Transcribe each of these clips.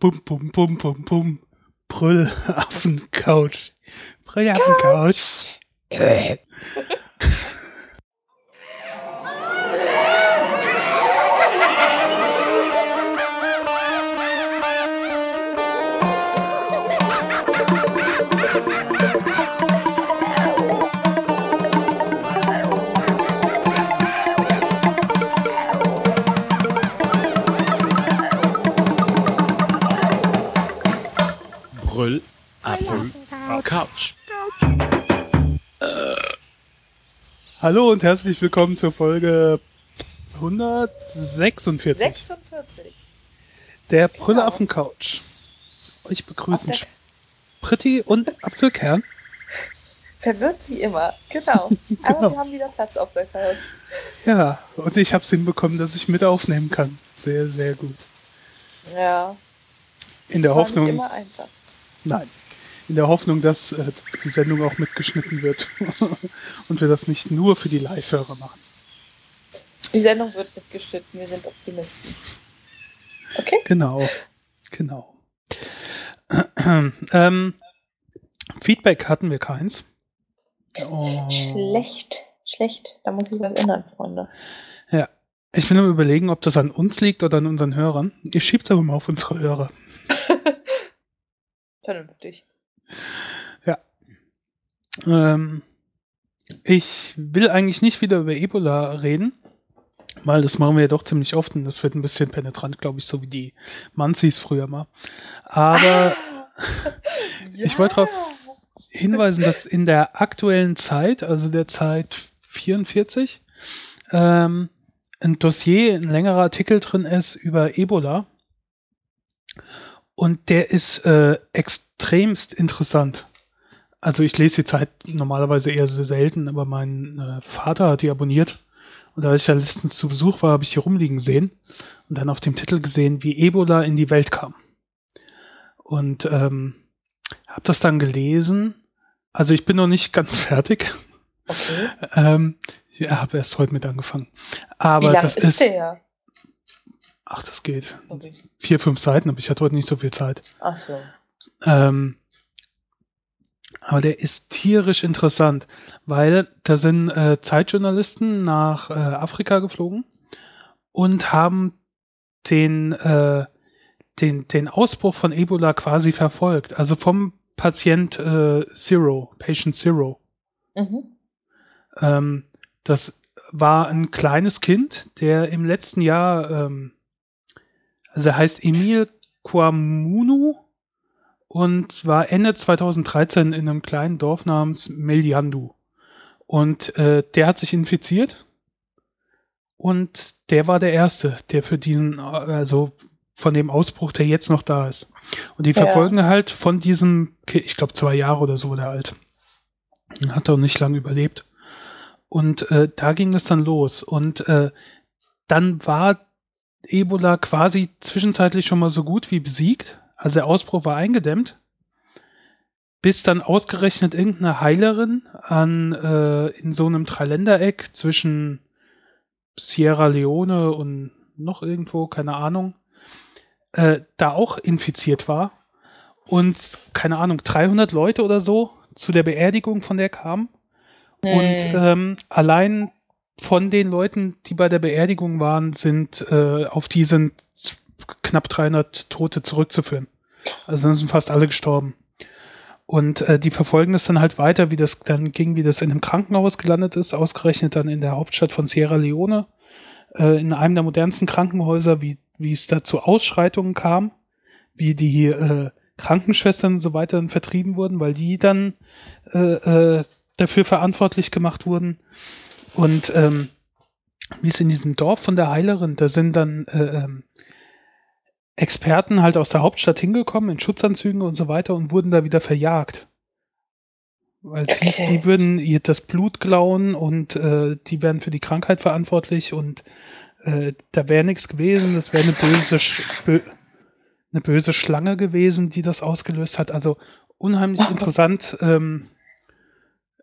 Bum, bum, bum, bum, bum. Brüllaffen-Couch. Brüllaffen-Couch. Couch. Hallo und herzlich willkommen zur Folge 146 46. der Genau. Brüllaffen Couch. Euch begrüßen Spritti und Apfelkern. Verwirrt wie immer. Genau. Aber Genau. wir haben wieder Platz auf der Couch. Ja, und ich habe es hinbekommen, dass ich mit aufnehmen kann. Sehr, sehr gut. Ja. In der Hoffnung, Nicht immer einfach. nein, in der Hoffnung, dass äh, die Sendung auch mitgeschnitten wird und wir das nicht nur für die Live-Hörer machen. Die Sendung wird mitgeschnitten. Wir sind Optimisten. Okay? Genau, genau. ähm, Feedback hatten wir keins. Oh. Schlecht. Schlecht. Da muss ich was ändern, Freunde. Ja, ich bin am überlegen, ob das an uns liegt oder an unseren Hörern. Ihr schiebt es aber mal auf unsere Hörer. Vernünftig. Ähm, ich will eigentlich nicht wieder über Ebola reden, weil das machen wir ja doch ziemlich oft und das wird ein bisschen penetrant, glaube ich, so wie die Manzis früher mal. Aber Ich wollte drauf- hinweisen, dass in der aktuellen Zeit, also der Zeit 44, ähm, ein Dossier, ein längerer Artikel drin ist über Ebola. Und der ist äh, extremst interessant. Also ich lese die Zeit normalerweise eher sehr selten, aber mein äh, Vater hat die abonniert. Und da ich ja letztens zu Besuch war, habe ich die rumliegen sehen und dann auf dem Titel gesehen, wie Ebola in die Welt kam. Und ähm, habe das dann gelesen. Also ich bin noch nicht ganz fertig. Okay. Ähm, ich habe erst heute mit angefangen. Aber Wie lang das ist, der? ach, das geht. Sorry. Vier, fünf Seiten, aber ich hatte heute nicht so viel Zeit. Ach so. Ähm, aber der ist tierisch interessant, weil da sind äh, Zeitjournalisten nach äh, Afrika geflogen und haben den, äh, den, den Ausbruch von Ebola quasi verfolgt. Also vom Patient äh, Zero, Patient Zero. Mhm. Ähm, das war ein kleines Kind, der im letzten Jahr, ähm, also er heißt Emil Kwamunu und war Ende 2013 in einem kleinen Dorf namens Meliandu. Und äh, der hat sich infiziert und der war der Erste, der für diesen, also von dem Ausbruch, der jetzt noch da ist. Und die Ja. verfolgen halt von diesem, ich glaube zwei Jahre oder so der alt. Hat auch nicht lange überlebt. Und äh, da ging es dann los. Und äh, dann war Ebola quasi zwischenzeitlich schon mal so gut wie besiegt. Also der Ausbruch war eingedämmt. Bis dann ausgerechnet irgendeine Heilerin an äh, in so einem Dreiländereck zwischen Sierra Leone und noch irgendwo, keine Ahnung, äh, da auch infiziert war. Und keine Ahnung, 300 Leute oder so zu der Beerdigung von der kamen. Und Hm. ähm, allein von den Leuten, die bei der Beerdigung waren, sind äh, auf die sind knapp 300 Tote zurückzuführen. Also dann sind fast alle gestorben. Und äh, die verfolgen das dann halt weiter, wie das dann ging, wie das in einem Krankenhaus gelandet ist, ausgerechnet dann in der Hauptstadt von Sierra Leone, äh, in einem der modernsten Krankenhäuser, wie, wie es da zu Ausschreitungen kam, wie die äh, Krankenschwestern und so weiter dann vertrieben wurden, weil die dann äh, äh, dafür verantwortlich gemacht wurden. Und ähm, wie es in diesem Dorf von der Heilerin, da sind dann äh, ähm, Experten halt aus der Hauptstadt hingekommen in Schutzanzügen und so weiter und wurden da wieder verjagt. Weil es hieß, die würden ihr das Blut klauen und äh, die wären für die Krankheit verantwortlich und äh, da wäre nichts gewesen, das wäre eine böse, Sch bö eine böse Schlange gewesen, die das ausgelöst hat. Also unheimlich interessant ähm,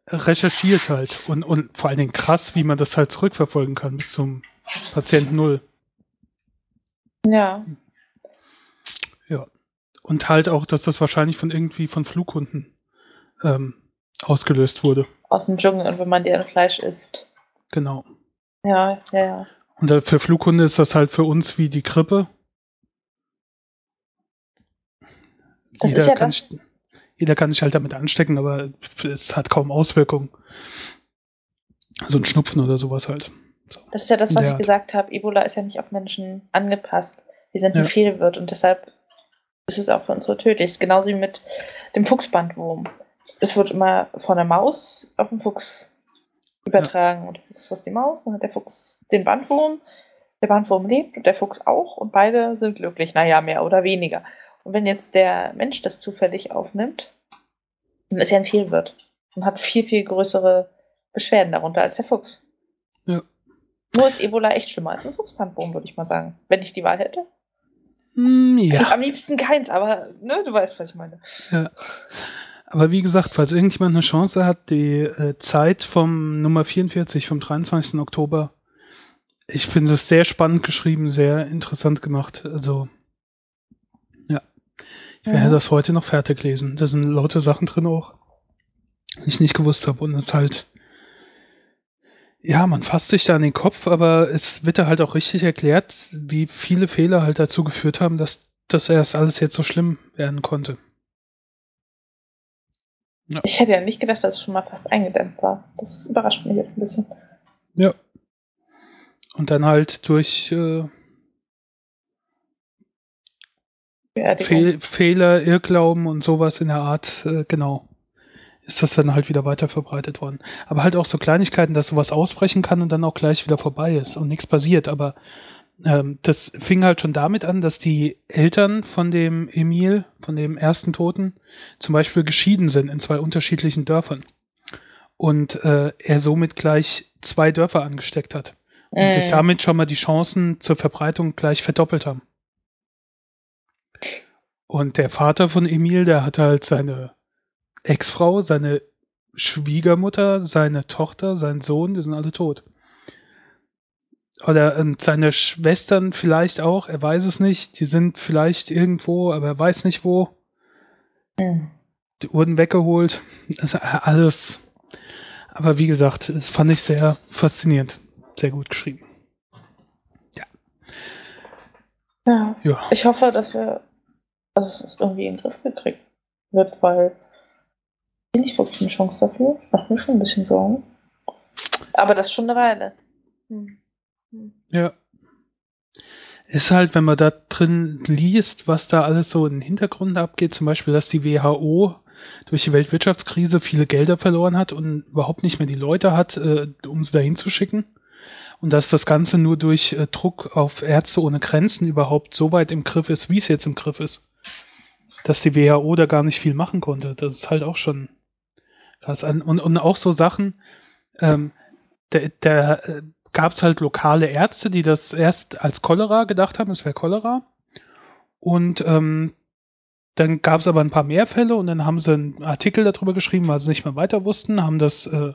recherchiert halt und, und vor allen Dingen krass, wie man das halt zurückverfolgen kann bis zum Patient Null. Ja. Und halt auch, dass das wahrscheinlich von irgendwie von Flughunden ähm, ausgelöst wurde. Aus dem Dschungel und wenn man deren Fleisch isst. Genau. Ja, ja, ja. Und für Flughunde ist das halt für uns wie die Grippe. Das ist ja kann das- sich, jeder kann sich halt damit anstecken, aber es hat kaum Auswirkungen. So ein Schnupfen oder sowas halt. So. Das ist ja das, was ich gesagt habe. Ebola ist ja nicht auf Menschen angepasst. Wir sind ein Ja. Fehlwirt und deshalb ist es auch für uns so tödlich. Es ist genauso wie mit dem Fuchsbandwurm. Es wird immer von der Maus auf den Fuchs übertragen. Und der Fuchs frisst die Maus, dann hat der Fuchs den Bandwurm. Der Bandwurm lebt und der Fuchs auch und beide sind glücklich. Naja, mehr oder weniger. Und wenn jetzt der Mensch das zufällig aufnimmt, dann ist er ein Fehlwirt und hat viel, viel größere Beschwerden darunter als der Fuchs. Ja. Nur ist Ebola echt schlimmer als ein Fuchsbandwurm, würde ich mal sagen. Wenn ich die Wahl hätte. Hm, ja. Am liebsten keins, aber ne, du weißt, was ich meine. Aber wie gesagt, falls irgendjemand eine Chance hat, die äh, Zeit vom Nummer 44, vom 23. Oktober, ich finde es sehr spannend geschrieben, sehr interessant gemacht. Also, ja. Ich werde Mhm. das heute noch fertig lesen. Da sind laute Sachen drin auch, die ich nicht gewusst habe. Und es ist halt, ja, man fasst sich da an den Kopf, aber es wird da halt auch richtig erklärt, wie viele Fehler halt dazu geführt haben, dass das erst alles jetzt so schlimm werden konnte. Ich hätte ja nicht gedacht, dass es schon mal fast eingedämmt war. Das überrascht mich jetzt ein bisschen. Ja. Und dann halt durch äh. Fehl Fehler, Irrglauben und sowas in der Art, äh, genau, ist das dann halt wieder weiter verbreitet worden. Aber halt auch so Kleinigkeiten, dass sowas ausbrechen kann und dann auch gleich wieder vorbei ist und nichts passiert. Aber ähm, das fing halt schon damit an, dass die Eltern von dem Emil, von dem ersten Toten, zum Beispiel geschieden sind in zwei unterschiedlichen Dörfern. Und äh, er somit gleich zwei Dörfer angesteckt hat. Und sich Mm. damit schon mal die Chancen zur Verbreitung gleich verdoppelt haben. Und der Vater von Emil, der hatte halt seine Ex-Frau, seine Schwiegermutter, seine Tochter, sein Sohn, die sind alle tot. Oder und seine Schwestern vielleicht auch, er weiß es nicht. Die sind vielleicht irgendwo, aber er weiß nicht wo. Mm. Die wurden weggeholt. Das ist alles. Aber wie gesagt, das fand ich sehr faszinierend. Sehr gut geschrieben. Ja. Ja. Ich hoffe, dass wir, dass es irgendwie in den Griff gekriegt wird, weil ich nicht wirklich eine Chance dafür. Macht mir schon ein bisschen Sorgen. Aber das ist schon eine Weile. Hm. Hm. Ja. Ist halt, wenn man da drin liest, was da alles so in den Hintergrund abgeht, zum Beispiel, dass die WHO durch die Weltwirtschaftskrise viele Gelder verloren hat und überhaupt nicht mehr die Leute hat, äh, um sie dahin zu schicken. Und dass das Ganze nur durch äh, Druck auf Ärzte ohne Grenzen überhaupt so weit im Griff ist, wie es jetzt im Griff ist. Dass die WHO da gar nicht viel machen konnte. Das ist halt auch schon krass. Und, und auch so Sachen, ähm, da, da äh, gab es halt lokale Ärzte, die das erst als Cholera gedacht haben, es wäre Cholera. Und ähm, dann gab es aber ein paar mehr Fälle und dann haben sie einen Artikel darüber geschrieben, weil sie nicht mehr weiter wussten, haben das, äh,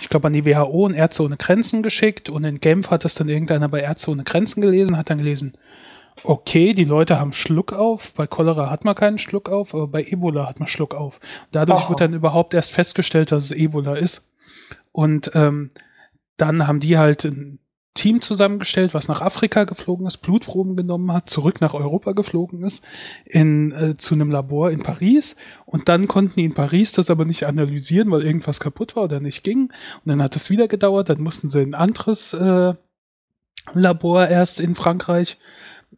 ich glaube, an die WHO und Ärzte ohne Grenzen geschickt und in Genf hat das dann irgendeiner bei Ärzte ohne Grenzen gelesen, hat dann gelesen, okay, die Leute haben Schluck auf, bei Cholera hat man keinen Schluck auf, aber bei Ebola hat man Schluck auf. Dadurch Aha. wurde dann überhaupt erst festgestellt, dass es Ebola ist. Und ähm, dann haben die halt ein Team zusammengestellt, was nach Afrika geflogen ist, Blutproben genommen hat, zurück nach Europa geflogen ist, in, äh, zu einem Labor in Paris. Und dann konnten die in Paris das aber nicht analysieren, weil irgendwas kaputt war oder nicht ging. Und dann hat es wieder gedauert, dann mussten sie in ein anderes äh, Labor erst in Frankreich,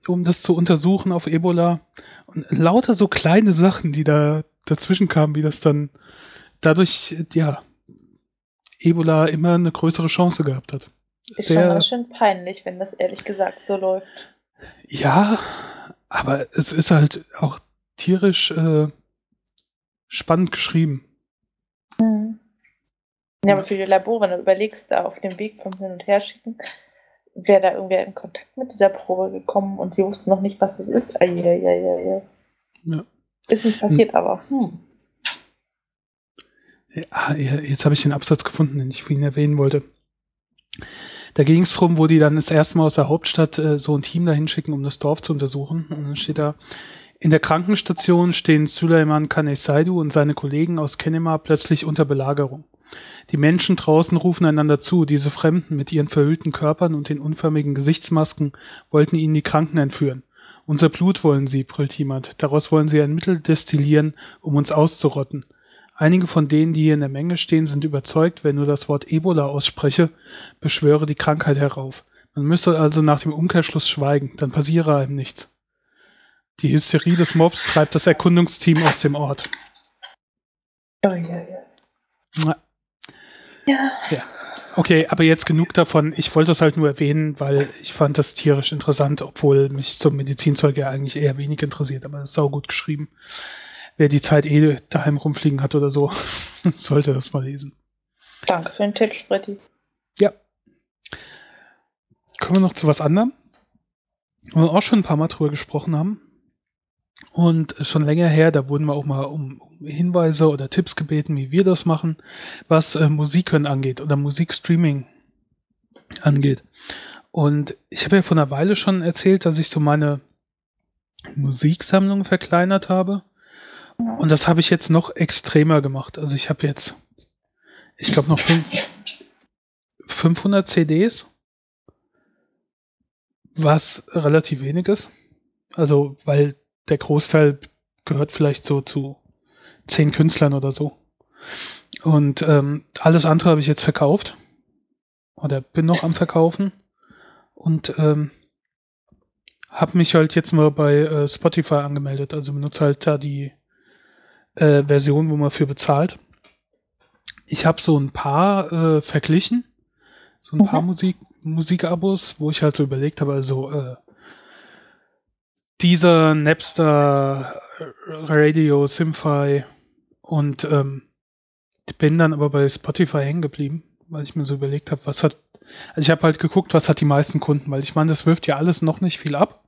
um das zu untersuchen auf Ebola. Und lauter so kleine Sachen, die da dazwischen kamen, wie das dann dadurch, ja, Ebola immer eine größere Chance gehabt hat. Ist schon ganz schön peinlich, wenn das ehrlich gesagt so läuft. Ja, aber es ist halt auch tierisch äh, spannend geschrieben. Hm. Ja, aber für die Labore, wenn du überlegst, da auf dem Weg vom Hin- und Herschicken, wäre da irgendwer in Kontakt mit dieser Probe gekommen und sie wussten noch nicht, was es ist. Eieieiei. Ja. Ist nicht passiert, aber hm. Ja, jetzt habe ich den Absatz gefunden, den ich vorhin erwähnen wollte. Da ging es darum, wo die dann das erste Mal aus der Hauptstadt äh, so ein Team dahin schicken, um das Dorf zu untersuchen. Und dann steht da, in der Krankenstation stehen Suleiman Kanesaidu und seine Kollegen aus Kenema plötzlich unter Belagerung. Die Menschen draußen rufen einander zu, diese Fremden mit ihren verhüllten Körpern und den unförmigen Gesichtsmasken wollten ihnen die Kranken entführen. Unser Blut wollen sie, brüllt jemand. Daraus wollen sie ein Mittel destillieren, um uns auszurotten. Einige von denen, die hier in der Menge stehen, sind überzeugt, wenn nur das Wort Ebola ausspreche, beschwöre die Krankheit herauf. Man müsse also nach dem Umkehrschluss schweigen, dann passiere einem nichts. Die Hysterie des Mobs treibt das Erkundungsteam aus dem Ort. Oh, ja, ja. Ja. Ja. Okay, aber jetzt genug davon. Ich wollte das halt nur erwähnen, weil ich fand das tierisch interessant, obwohl mich zum Medizinzeug ja eigentlich eher wenig interessiert, aber es ist sau gut geschrieben. Wer die Zeit eh daheim rumfliegen hat oder so, sollte das mal lesen. Danke für den Tipp, Spritti. Ja. Kommen wir noch zu was anderem, wo wir auch schon ein paar Mal drüber gesprochen haben. Und schon länger her, da wurden wir auch mal um, Hinweise oder Tipps gebeten, wie wir das machen, was äh, Musikhören angeht oder Musikstreaming angeht. Und ich habe ja vor einer Weile schon erzählt, dass ich so meine Musiksammlung verkleinert habe. Und das habe ich jetzt noch extremer gemacht. Also ich habe jetzt, ich glaube noch fünf, 500 CDs, was relativ wenig ist. Also, weil der Großteil gehört vielleicht so zu zehn Künstlern oder so. Und ähm, alles andere habe ich jetzt verkauft. Oder bin noch am Verkaufen. Und ähm, habe mich halt jetzt mal bei äh, Spotify angemeldet. Also benutze halt da die äh, Version, wo man für bezahlt. Ich habe so ein paar äh, verglichen. So ein paar Mhm. Musik, Musikabos, wo ich halt so überlegt habe, also äh, dieser Napster, Radio, Simfy und ähm, bin dann aber bei Spotify hängen geblieben, weil ich mir so überlegt habe, was hat, also ich habe halt geguckt, was hat die meisten Kunden, weil ich meine, das wirft ja alles noch nicht viel ab.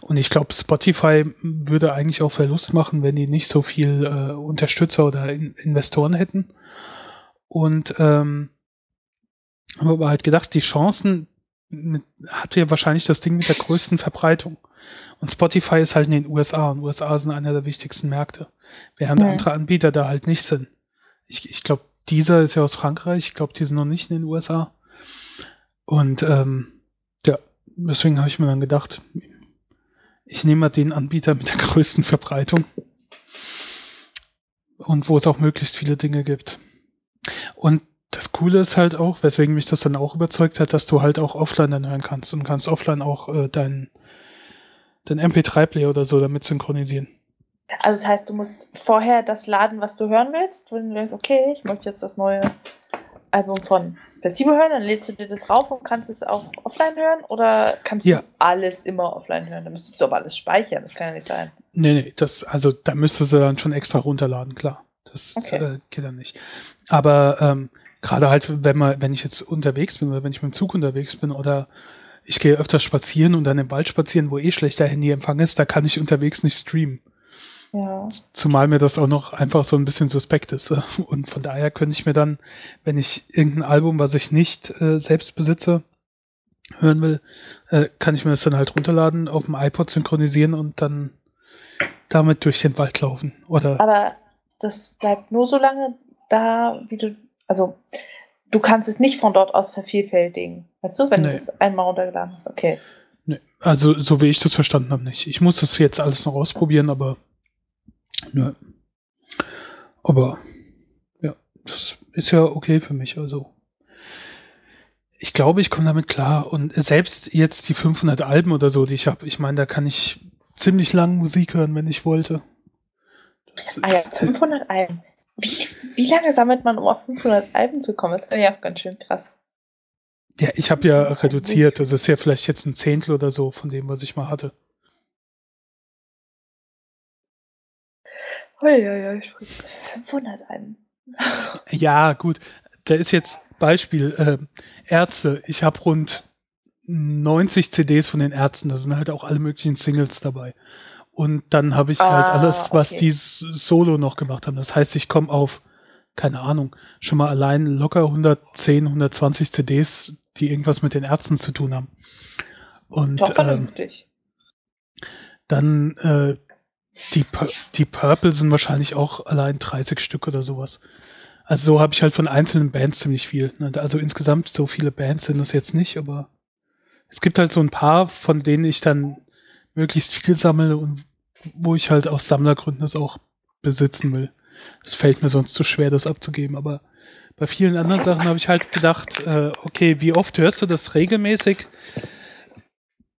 Und ich glaube, Spotify würde eigentlich auch Verlust machen, wenn die nicht so viel äh, Unterstützer oder in Investoren hätten. Und ähm, habe aber halt gedacht, die Chancen mit, hat ja wahrscheinlich das Ding mit der größten Verbreitung. Und Spotify ist halt in den USA und USA sind einer der wichtigsten Märkte, während Mhm. andere Anbieter da halt nicht sind. Ich, ich glaube, dieser ist ja aus Frankreich, ich glaube, die sind noch nicht in den USA. Und ähm, ja, deswegen habe ich mir dann gedacht, ich nehme mal den Anbieter mit der größten Verbreitung und wo es auch möglichst viele Dinge gibt. Und das Coole ist halt auch, weswegen mich das dann auch überzeugt hat, dass du halt auch offline dann hören kannst und kannst offline auch äh, dein, dein MP3-Player oder so damit synchronisieren. Also das heißt, du musst vorher das laden, was du hören willst. Wenn du denkst, okay, ich möchte jetzt das neue Album von Placebo hören, dann lädst du dir das rauf und kannst es auch offline hören? Oder kannst Ja. du alles immer offline hören? Dann müsstest du aber alles speichern. Das kann ja nicht sein. Nee, nee, das, also da müsstest du dann schon extra runterladen, klar. Das Okay. äh, geht dann nicht. Aber ähm, gerade halt, wenn man, wenn ich jetzt unterwegs bin oder wenn ich mit dem Zug unterwegs bin oder ich gehe öfters spazieren und dann im Wald spazieren, wo eh schlechter Handyempfang ist, da kann ich unterwegs nicht streamen. Ja. Zumal mir das auch noch einfach so ein bisschen suspekt ist. äh, Und von daher könnte ich mir dann, wenn ich irgendein Album, was ich nicht äh, selbst besitze, hören will, äh, kann ich mir das dann halt runterladen, auf dem iPod synchronisieren und dann damit durch den Wald laufen. Oder Aber das bleibt nur so lange da, wie du. Also, du kannst es nicht von dort aus vervielfältigen. Weißt du, wenn Nee. du es einmal runtergeladen hast. Okay. ne, also so wie ich das verstanden habe, nicht. Ich muss das jetzt alles noch ausprobieren, aber ne. Aber ja, das ist ja okay für mich. Also ich glaube, ich komme damit klar. Und selbst jetzt die 500 Alben oder so, die ich habe, ich meine, da kann ich ziemlich lang Musik hören, wenn ich wollte. Das Ah ja, ist- 500 Alben. Wie, wie lange sammelt man, um auf 500 Alben zu kommen? Das ist ja auch ganz schön krass. ja, ich habe ja reduziert. Das ist ja vielleicht jetzt ein Zehntel oder so von dem, was ich mal hatte. Uiuiui, 500 Alben. Ja, gut. Da ist jetzt Beispiel ähm, Ärzte. Ich habe rund 90 CDs von den Ärzten. Da sind halt auch alle möglichen Singles dabei. Und dann habe ich halt Ah, alles, was okay. die solo noch gemacht haben. Das heißt, ich komme auf, keine Ahnung, schon mal allein locker 110, 120 CDs, die irgendwas mit den Ärzten zu tun haben. Und Doch ähm, vernünftig. dann äh, die, Pur- die Purple sind wahrscheinlich auch allein 30 Stück oder sowas. Also so habe ich halt von einzelnen Bands ziemlich viel. ne? Also insgesamt so viele Bands sind das jetzt nicht, aber es gibt halt so ein paar, von denen ich dann möglichst viel sammle und wo ich halt aus Sammlergründen das auch besitzen will. Es fällt mir sonst zu schwer, das abzugeben, aber bei vielen anderen Sachen habe ich halt gedacht, äh, okay, wie oft hörst du das regelmäßig?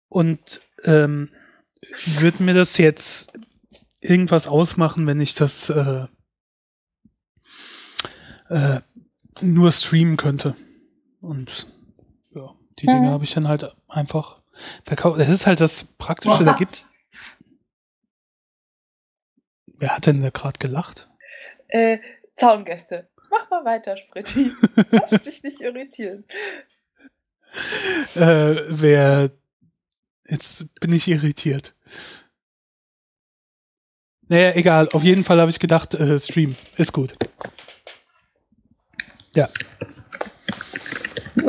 Und ähm, würde mir das jetzt irgendwas ausmachen, wenn ich das äh, äh, nur streamen könnte. Und ja, die Dinge Mhm. habe ich dann halt einfach verkauft. Das ist halt das Praktische, da gibt's. Wer hat denn da gerade gelacht? Äh, Zaungäste. Mach mal weiter, Spritti. Lass dich nicht irritieren. Äh, wer. Jetzt bin ich irritiert. Naja, egal. Auf jeden Fall habe ich gedacht, äh, Stream ist gut. Ja.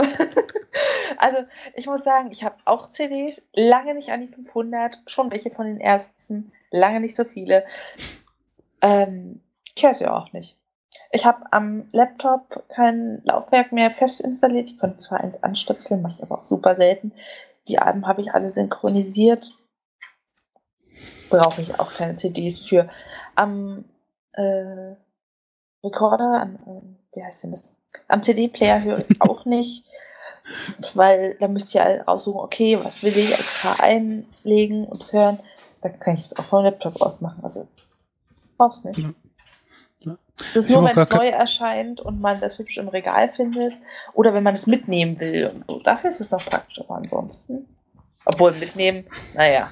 Also, ich muss sagen, ich habe auch CDs, lange nicht an die 500, schon welche von den ersten, lange nicht so viele. Ähm, ich höre sie auch nicht. Ich habe am Laptop kein Laufwerk mehr fest installiert. Ich konnte zwar eins anstöpseln, mache ich aber auch super selten. Die Alben habe ich alle synchronisiert. Brauche ich auch keine CDs für. Am äh, Recorder, am, äh, wie heißt denn das? Am CD-Player höre ich auch nicht, weil da müsst ihr halt aussuchen, okay, was will ich extra einlegen und hören. Da kann ich es auch vom Laptop aus machen. Also brauch's nicht. Ja. Ja. Das ist Ich nur, wenn es neu erscheint und man das hübsch im Regal findet oder wenn man es mitnehmen will und so. Dafür ist es noch praktisch, aber ansonsten. Obwohl mitnehmen, naja.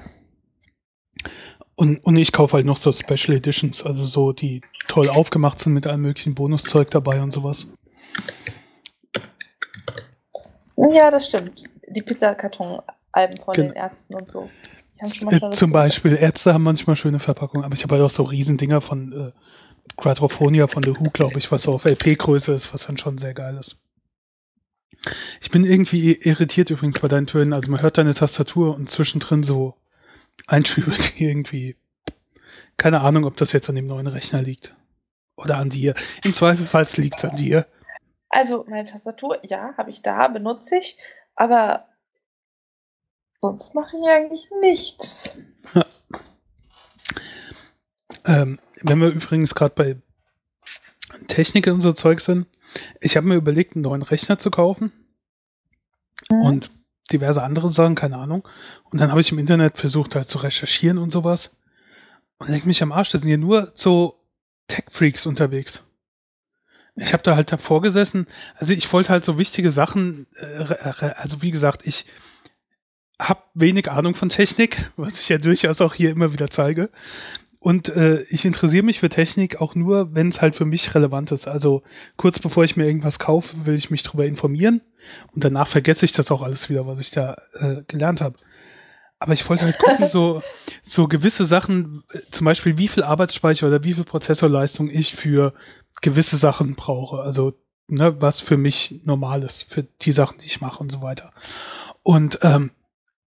Und, und ich kaufe halt noch so Special Editions, also so, die toll aufgemacht sind mit allem möglichen Bonuszeug dabei und sowas. Ja, das stimmt. Die Pizzakarton-Alben von Genau. den Ärzten und so. Die haben schon mal Äh, zum Beispiel, Ärzte haben manchmal schöne Verpackungen, aber ich habe halt auch so Riesendinger von äh, Quadrophonia von The Who, glaube ich, was so auf LP-Größe ist, was dann schon sehr geil ist. Ich bin irgendwie irritiert übrigens bei deinen Tönen. Also man hört deine Tastatur und zwischendrin so Einschübe, die irgendwie. Keine Ahnung, ob das jetzt an dem neuen Rechner liegt. Oder an dir. Im Zweifelsfall liegt es an dir. Also, meine Tastatur, ja, habe ich da, benutze ich, aber sonst mache ich eigentlich nichts. Ähm, wenn wir übrigens gerade bei Technik und so Zeug sind, ich habe mir überlegt, einen neuen Rechner zu kaufen Mhm. und diverse andere Sachen, keine Ahnung. Und dann habe ich im Internet versucht halt zu recherchieren und sowas. Und leg mich am Arsch, da sind hier nur so Tech-Freaks unterwegs. Ich habe da halt davor gesessen, also ich wollte halt so wichtige Sachen, äh, also wie gesagt, ich habe wenig Ahnung von Technik, was ich ja durchaus auch hier immer wieder zeige. Und äh, ich interessiere mich für Technik auch nur, wenn es halt für mich relevant ist. Also kurz bevor ich mir irgendwas kaufe, will ich mich darüber informieren und danach vergesse ich das auch alles wieder, was ich da äh, gelernt habe. Aber ich wollte halt gucken, so, so gewisse Sachen, äh, zum Beispiel wie viel Arbeitsspeicher oder wie viel Prozessorleistung ich für gewisse Sachen brauche. Also ne, was für mich normal ist, für die Sachen, die ich mache und so weiter. Und ähm,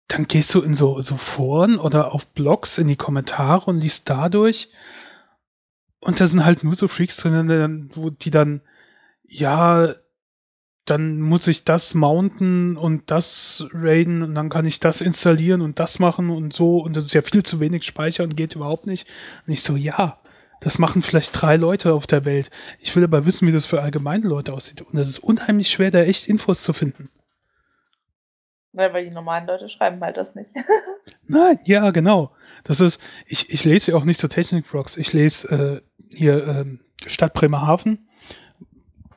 dann gehst du in so, so Foren oder auf Blogs in die Kommentare und liest dadurch. Und da sind halt nur so Freaks drin, wo die dann, ja, dann muss ich das mounten und das raiden und dann kann ich das installieren und das machen und so und das ist ja viel zu wenig Speicher und geht überhaupt nicht. Und ich so, ja, das machen vielleicht drei Leute auf der Welt. Ich will aber wissen, wie das für allgemeine Leute aussieht. Und es ist unheimlich schwer, da echt Infos zu finden. Ja, weil die normalen Leute schreiben halt das nicht. Nein, ja, genau. Das ist, ich, ich lese ja auch nicht so Technik-Blogs. Ich lese äh, hier ähm, Stadt Bremerhaven.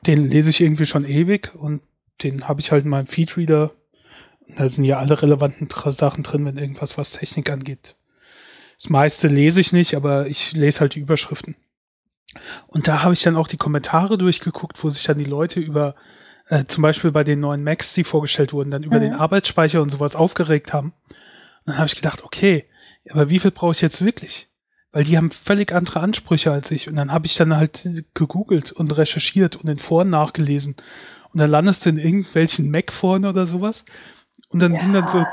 Den lese ich irgendwie schon ewig und den habe ich halt in meinem Feedreader. Da sind ja alle relevanten Sachen drin, wenn irgendwas was Technik angeht. Das meiste lese ich nicht, aber ich lese halt die Überschriften. Und da habe ich dann auch die Kommentare durchgeguckt, wo sich dann die Leute über, äh, zum Beispiel bei den neuen Macs, die vorgestellt wurden, dann über Mhm. den Arbeitsspeicher und sowas aufgeregt haben. Und dann habe ich gedacht, okay, aber wie viel brauche ich jetzt wirklich? Weil die haben völlig andere Ansprüche als ich. Und dann habe ich dann halt gegoogelt und recherchiert und in Foren nachgelesen. und dann landest du in irgendwelchen Mac-Foren oder sowas und dann sind dann so,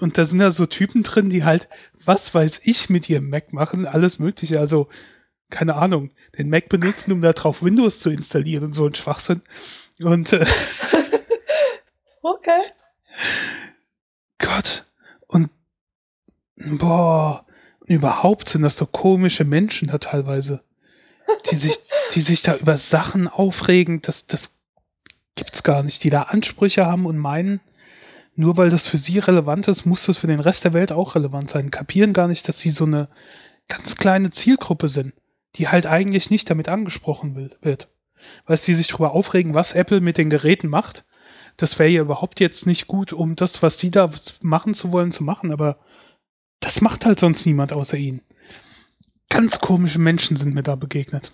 und da sind da so Typen drin, die halt, was weiß ich, mit ihrem Mac machen, alles mögliche, also keine Ahnung, den Mac benutzen, um da drauf Windows zu installieren und so ein Schwachsinn. Und äh, okay. Gott. Und boah, überhaupt sind das so komische Menschen da teilweise. Die sich, die sich da über Sachen aufregen, das, das gibt's gar nicht, die da Ansprüche haben und meinen, nur weil das für sie relevant ist, muss das für den Rest der Welt auch relevant sein. Kapieren gar nicht, dass sie so eine ganz kleine Zielgruppe sind, die halt eigentlich nicht damit angesprochen wird. Weil sie sich darüber aufregen, was Apple mit den Geräten macht. Das wäre ja überhaupt jetzt nicht gut, um das, was sie da machen zu wollen, zu machen, aber das macht halt sonst niemand außer ihnen. Ganz komische Menschen sind mir da begegnet.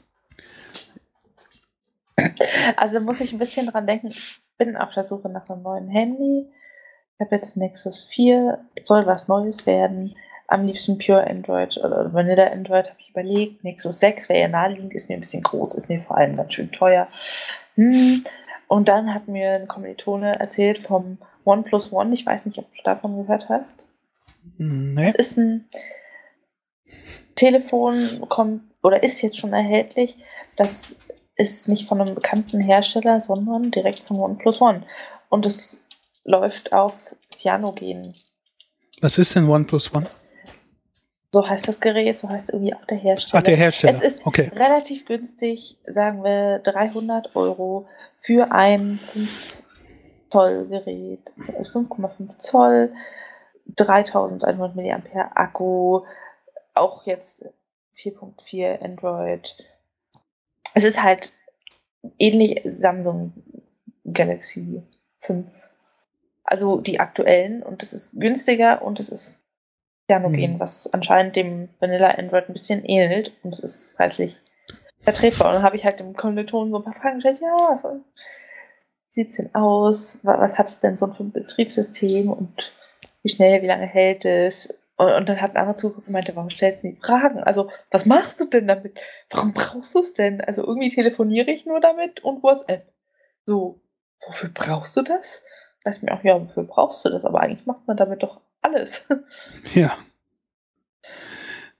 Also muss ich ein bisschen dran denken, ich bin auf der Suche nach einem neuen Handy. Ich habe jetzt Nexus 4, soll was Neues werden. Am liebsten Pure Android oder Vanilla Android habe ich überlegt. Nexus 6 wäre ja naheliegend, ist mir ein bisschen groß, ist mir vor allem ganz schön teuer. Hm. Und dann hat mir ein Kommilitone erzählt vom OnePlus One. Ich weiß nicht, ob du davon gehört hast. Nee. Es ist ein Telefon, kommt oder ist jetzt schon erhältlich. Das ist nicht von einem bekannten Hersteller, sondern direkt von OnePlus One. Und es läuft auf Cyanogen. Was ist denn OnePlus One? So heißt das Gerät, so heißt irgendwie auch der Hersteller. Ach, der Hersteller. Es ist okay. relativ günstig, sagen wir 300 Euro für ein 5 Zoll Gerät. 5,5 Zoll, 3100 mAh Akku, auch jetzt 4.4 Android. Es ist halt ähnlich Samsung Galaxy 5. Also die aktuellen und es ist günstiger und es ist Cyanogen, Mhm. was anscheinend dem Vanilla Android ein bisschen ähnelt und es ist preislich vertretbar. Und dann habe ich halt dem Kommilitonen so ein paar Fragen gestellt, ja, was wie sieht's denn aus? Was, was hat es denn so für ein Betriebssystem und wie schnell, wie lange hält es? Und, und dann hat ein anderer zugeguckt und meinte, warum stellst du die Fragen? Also, was machst du denn damit? Warum brauchst du es denn? Also, irgendwie telefoniere ich nur damit und WhatsApp. So, wofür brauchst du das? Da dachte ich mir auch, ja, wofür brauchst du das? Aber eigentlich macht man damit doch alles. Ja.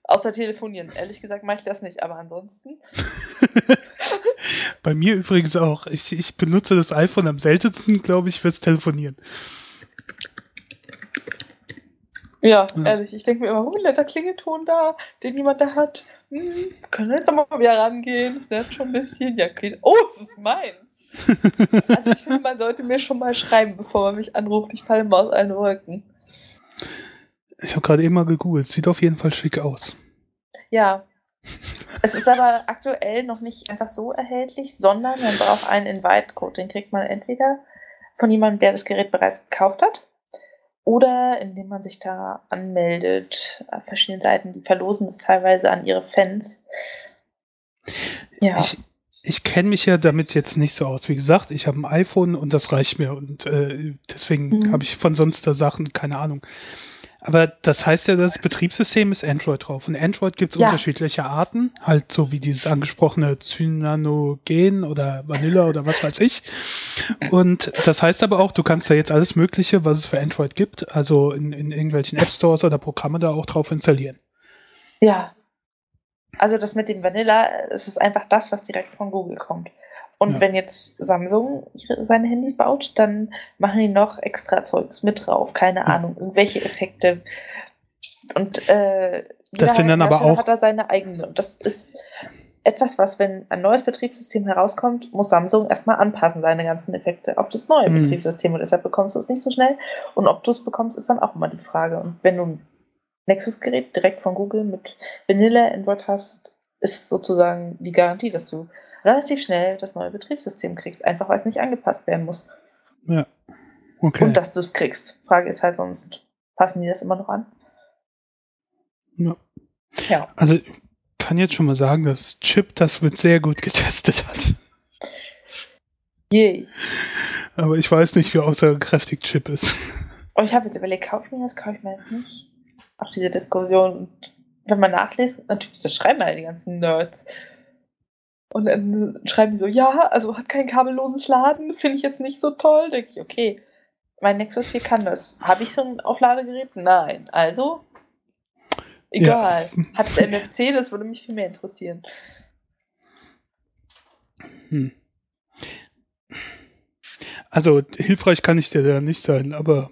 Außer telefonieren. Ehrlich gesagt mache ich das nicht, aber ansonsten. Bei mir übrigens auch. Ich, ich benutze das iPhone am seltensten, glaube ich, fürs Telefonieren. Ja, Ja. ehrlich, ich denke mir immer, oh, ein netter Klingelton da, den jemand da hat. Hm, können wir jetzt aber mal wieder rangehen? Das nervt schon ein bisschen. Ja, okay. Oh, es ist meins. Also ich finde, man sollte mir schon mal schreiben, bevor man mich anruft. Ich falle immer aus allen Wolken. Ich habe gerade eben mal gegoogelt. Sieht auf jeden Fall schick aus. Ja. Es ist aber aktuell noch nicht einfach so erhältlich, sondern man braucht einen Invite-Code. Den kriegt man entweder von jemandem, der das Gerät bereits gekauft hat, oder indem man sich da anmeldet. Auf verschiedenen Seiten, die verlosen das teilweise an ihre Fans. Ja. Ich, ich kenne mich ja damit jetzt nicht so aus. Wie gesagt, ich habe ein iPhone und das reicht mir. Und äh, deswegen Mhm. habe ich von sonst da Sachen keine Ahnung. Aber das heißt ja, das Betriebssystem ist Android drauf. Und Android gibt es Ja. unterschiedliche Arten. Halt so wie dieses angesprochene Cyanogen oder Vanilla oder was weiß ich. Und das heißt aber auch, du kannst da jetzt alles Mögliche, was es für Android gibt, also in, in irgendwelchen App Stores oder Programme da auch drauf installieren. Ja. Also das mit dem Vanilla, es ist einfach das, was direkt von Google kommt. Und Ja. wenn jetzt Samsung seine Handys baut, dann machen die noch extra Zeugs mit drauf. Keine. Ahnung, irgendwelche Effekte. Und äh, Das sind dann aber auch- hat da seine eigene. Und das ist etwas, was, wenn ein neues Betriebssystem herauskommt, muss Samsung erstmal anpassen, seine ganzen Effekte auf das neue Mhm. Betriebssystem. Und deshalb bekommst du es nicht so schnell. Und ob du es bekommst, ist dann auch immer die Frage. Und wenn du ein Nexus-Gerät direkt von Google mit Vanilla Android hast, ist sozusagen die Garantie, dass du relativ schnell das neue Betriebssystem kriegst, einfach weil es nicht angepasst werden muss. Ja. Okay. Und dass du es kriegst. Frage ist halt sonst, passen die das immer noch an? Ja. Ja. Also ich kann jetzt schon mal sagen, dass Chip das wird sehr gut getestet hat. Yay. Aber ich weiß nicht, wie aussagekräftig Chip ist. Und ich habe jetzt überlegt, kaufe ich mir das, kaufe ich mir das nicht? Auch diese Diskussion. Und wenn man nachliest, natürlich, das schreiben halt die ganzen Nerds. Und dann schreiben die so, ja, also hat kein kabelloses Laden, finde ich jetzt nicht so toll. Denke ich, okay, mein Nexus 4 kann das. Habe ich so ein Aufladegerät? Nein. Also, egal. Ja. Hat es NFC? Das würde mich viel mehr interessieren. Hm. Also, hilfreich kann ich dir da nicht sein, aber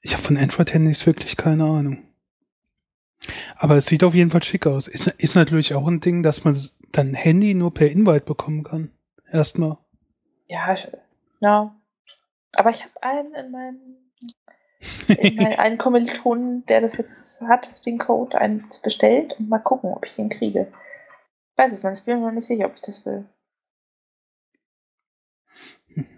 ich habe von Android-Handys wirklich keine Ahnung. Aber es sieht auf jeden Fall schick aus. Ist, ist natürlich auch ein Ding, dass man dann Handy nur per Invite bekommen kann. Erstmal. Ja, ja. Aber ich habe einen in meinem in mein, einen Kommilitonen, der das jetzt hat, den Code, einen bestellt und mal gucken, ob ich den kriege. Ich weiß es nicht, ich bin mir noch nicht sicher, ob ich das will.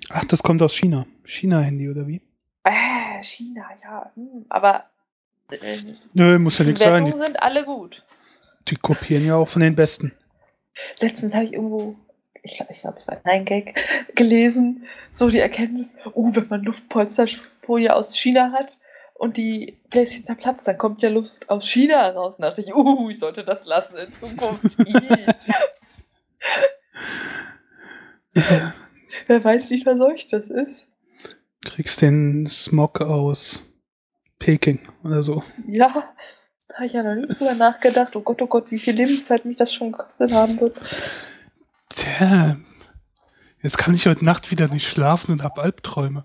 Ach, das kommt aus China. China-Handy oder wie? Äh, China, ja. Hm, aber Nö, muss ja nichts sein. Die sind alle gut. Die kopieren ja auch von den Besten. Letztens habe ich irgendwo, ich glaube, ich glaube, es war ein Gag, gelesen, so die Erkenntnis, oh, wenn man Luftpolsterfolie aus China hat und die Bläschen zerplatzt, dann kommt ja Luft aus China raus. Und dachte ich, uh, ich sollte das lassen in Zukunft. Wer weiß, wie verseucht das ist. Kriegst den Smog aus Peking oder so. Ja, da habe ich ja noch nie drüber nachgedacht. Oh Gott, oh Gott, wie viel Lebenszeit mich das schon gekostet haben wird. Tja, jetzt kann ich heute Nacht wieder nicht schlafen und habe Albträume.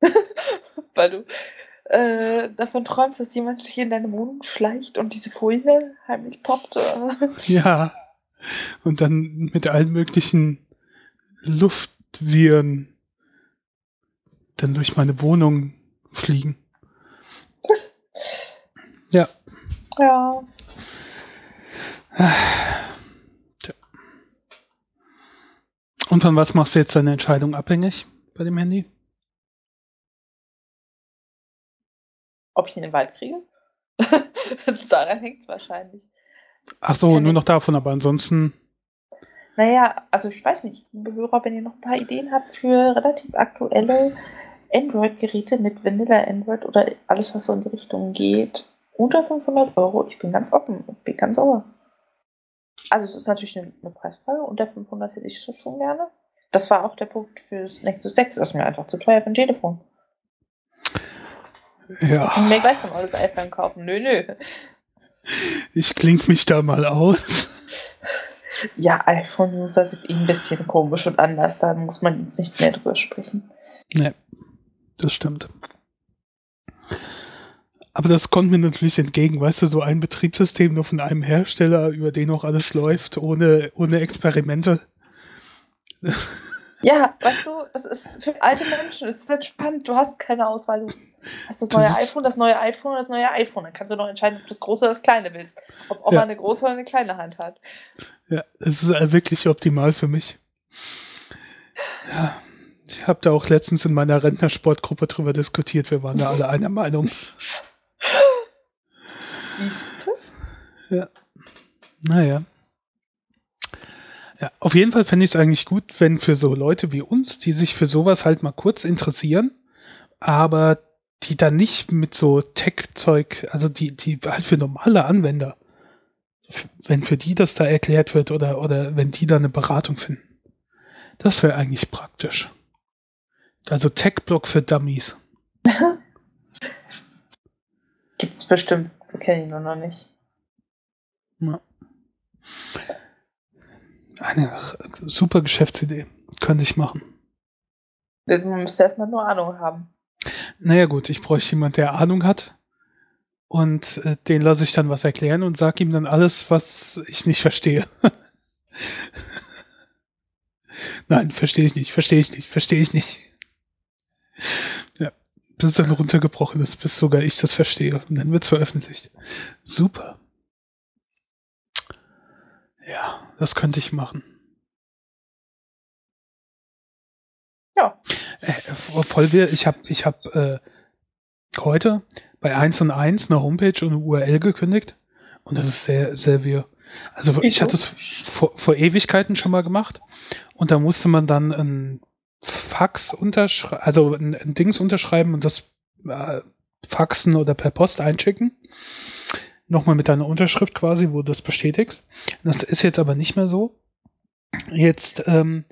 Weil du äh, davon träumst, dass jemand sich in deine Wohnung schleicht und diese Folie heimlich poppt. ja, und dann mit allen möglichen Luftviren dann durch meine Wohnung fliegen. ja. Ja. Und von was machst du jetzt deine Entscheidung abhängig bei dem Handy? Ob ich in den Wald kriege? also daran hängt es wahrscheinlich. Ach so, nur noch davon, aber ansonsten. Naja, also ich weiß nicht, liebe Hörer, wenn ihr noch ein paar Ideen habt für relativ aktuelle Android-Geräte mit Vanilla Android oder alles, was so in die Richtung geht, unter 500 Euro, ich bin ganz offen und bin ganz sauer. Also es ist natürlich eine, eine Preisfrage, unter 500 hätte ich das schon gerne. Das war auch der Punkt fürs Nexus 6, das ist mir einfach zu teuer für ein Telefon. Ja. Ich kann mir gleich so ein neues iPhone kaufen. Nö, nö. Ich kling mich da mal aus. Ja, iPhone-User sind eh ein bisschen komisch und anders, da muss man jetzt nicht mehr drüber sprechen. Nee das stimmt. Aber das kommt mir natürlich entgegen, weißt du, so ein Betriebssystem nur von einem Hersteller, über den auch alles läuft, ohne, ohne Experimente. Ja, weißt du, das ist für alte Menschen, es ist entspannt, du hast keine Auswahl. Du hast das neue das iPhone, das neue iPhone und das neue iPhone. Dann kannst du noch entscheiden, ob du das große oder das kleine willst. Ob, ob ja. man eine große oder eine kleine Hand hat. Ja, es ist wirklich optimal für mich. Ja. Ich habe da auch letztens in meiner Rentnersportgruppe drüber diskutiert. Wir waren da alle einer Meinung. Siehst du? Ja. Naja. Ja, auf jeden Fall fände ich es eigentlich gut, wenn für so Leute wie uns, die sich für sowas halt mal kurz interessieren, aber die dann nicht mit so Tech-Zeug, also die, die halt für normale Anwender, wenn für die das da erklärt wird oder, oder wenn die da eine Beratung finden. Das wäre eigentlich praktisch. Also Tech-Blog für Dummies. Gibt's bestimmt. Wir kennen ihn nur noch nicht. Ja. Eine super Geschäftsidee. Könnte ich machen. Man müsste erstmal nur Ahnung haben. Naja gut, ich bräuchte jemanden, der Ahnung hat. Und äh, den lasse ich dann was erklären und sage ihm dann alles, was ich nicht verstehe. Nein, verstehe ich nicht, verstehe ich nicht, verstehe ich nicht. Bis dann runtergebrochen ist, bis sogar ich das verstehe. Und dann wird es veröffentlicht. Super. Ja, das könnte ich machen. Ja. Äh, voll wir, ich habe ich hab, äh, heute bei 1 und 1 eine Homepage und eine URL gekündigt. Und das ist sehr, sehr wir. Also ich, ich hatte es vor, vor Ewigkeiten schon mal gemacht. Und da musste man dann ein Fax unterschreiben, also ein, ein, Dings unterschreiben und das äh, faxen oder per Post einschicken. nochmal mit deiner Unterschrift quasi, wo du das bestätigst. Das ist jetzt aber nicht mehr so. Jetzt ähm,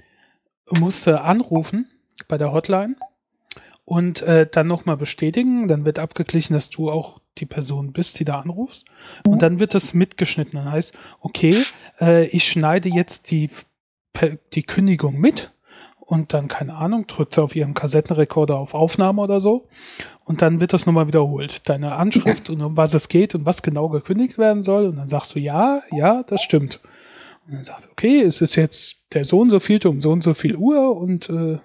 musst du anrufen bei der Hotline und äh, dann nochmal bestätigen. Dann wird abgeglichen, dass du auch die Person bist, die da anrufst. Und dann wird das mitgeschnitten. Dann heißt, okay, äh, ich schneide jetzt die, die Kündigung mit und dann, keine Ahnung, drückt sie auf ihrem Kassettenrekorder auf Aufnahme oder so. Und dann wird das nochmal wiederholt. Deine Anschrift und um was es geht und was genau gekündigt werden soll. Und dann sagst du, ja, ja, das stimmt. Und dann sagst du, okay, es ist jetzt der so und so vielte um so und so viel Uhr und äh,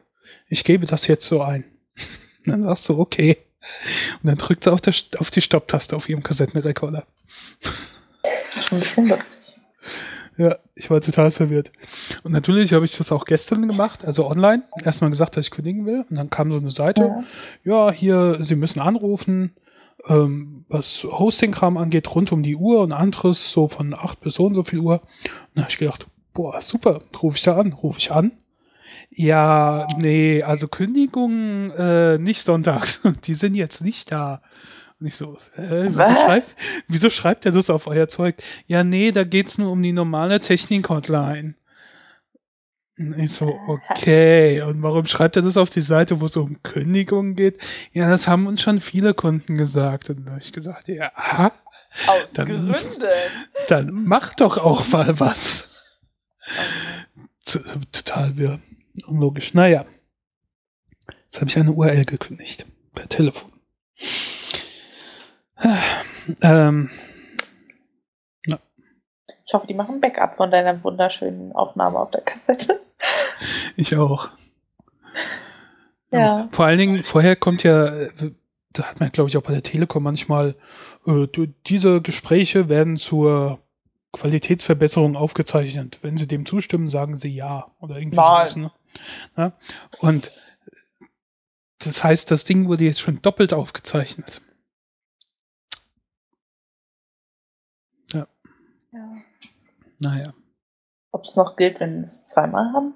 ich gebe das jetzt so ein. Und dann sagst du, okay. Und dann drückt sie auf, der, auf die Stopptaste auf ihrem Kassettenrekorder. Schon ein bisschen lustig. Ja, ich war total verwirrt. Und natürlich habe ich das auch gestern gemacht, also online. Erstmal gesagt, dass ich kündigen will. Und dann kam so eine Seite. Ja. Ja, hier, Sie müssen anrufen, ähm, was Hosting-Kram angeht, rund um die Uhr und anderes, so von 8 bis so und so viel Uhr. Und da habe ich gedacht, boah, super, rufe ich da an, rufe ich an. Ja, nee, also Kündigungen äh, nicht sonntags. Die sind jetzt nicht da. Und ich so, äh, wieso, schreibt, wieso schreibt er das auf euer Zeug? Ja, nee, da geht's nur um die normale Technik-Hotline. Und ich so, okay. Und warum schreibt er das auf die Seite, wo es um Kündigungen geht? Ja, das haben uns schon viele Kunden gesagt. Und da habe ich gesagt, ja, aha, Aus Dann- Gründen. dann mach doch auch mal was. Total wirr. Unlogisch. Naja. Jetzt habe ich eine URL gekündigt. Per Telefon. Ähm, Ich hoffe, die machen Backup von deiner wunderschönen Aufnahme auf der Kassette. ich auch. Ja. Vor allen Dingen, vorher kommt ja, da hat man, glaube ich, auch bei der Telekom manchmal, äh, diese Gespräche werden zur Qualitätsverbesserung aufgezeichnet. Wenn Sie dem zustimmen, sagen Sie ja. Oder irgendwie Nein. sowas. Ne? Ja? Und das heißt, das Ding wurde jetzt schon doppelt aufgezeichnet. ja. Naja. Ob es noch gilt, wenn wir es zweimal haben?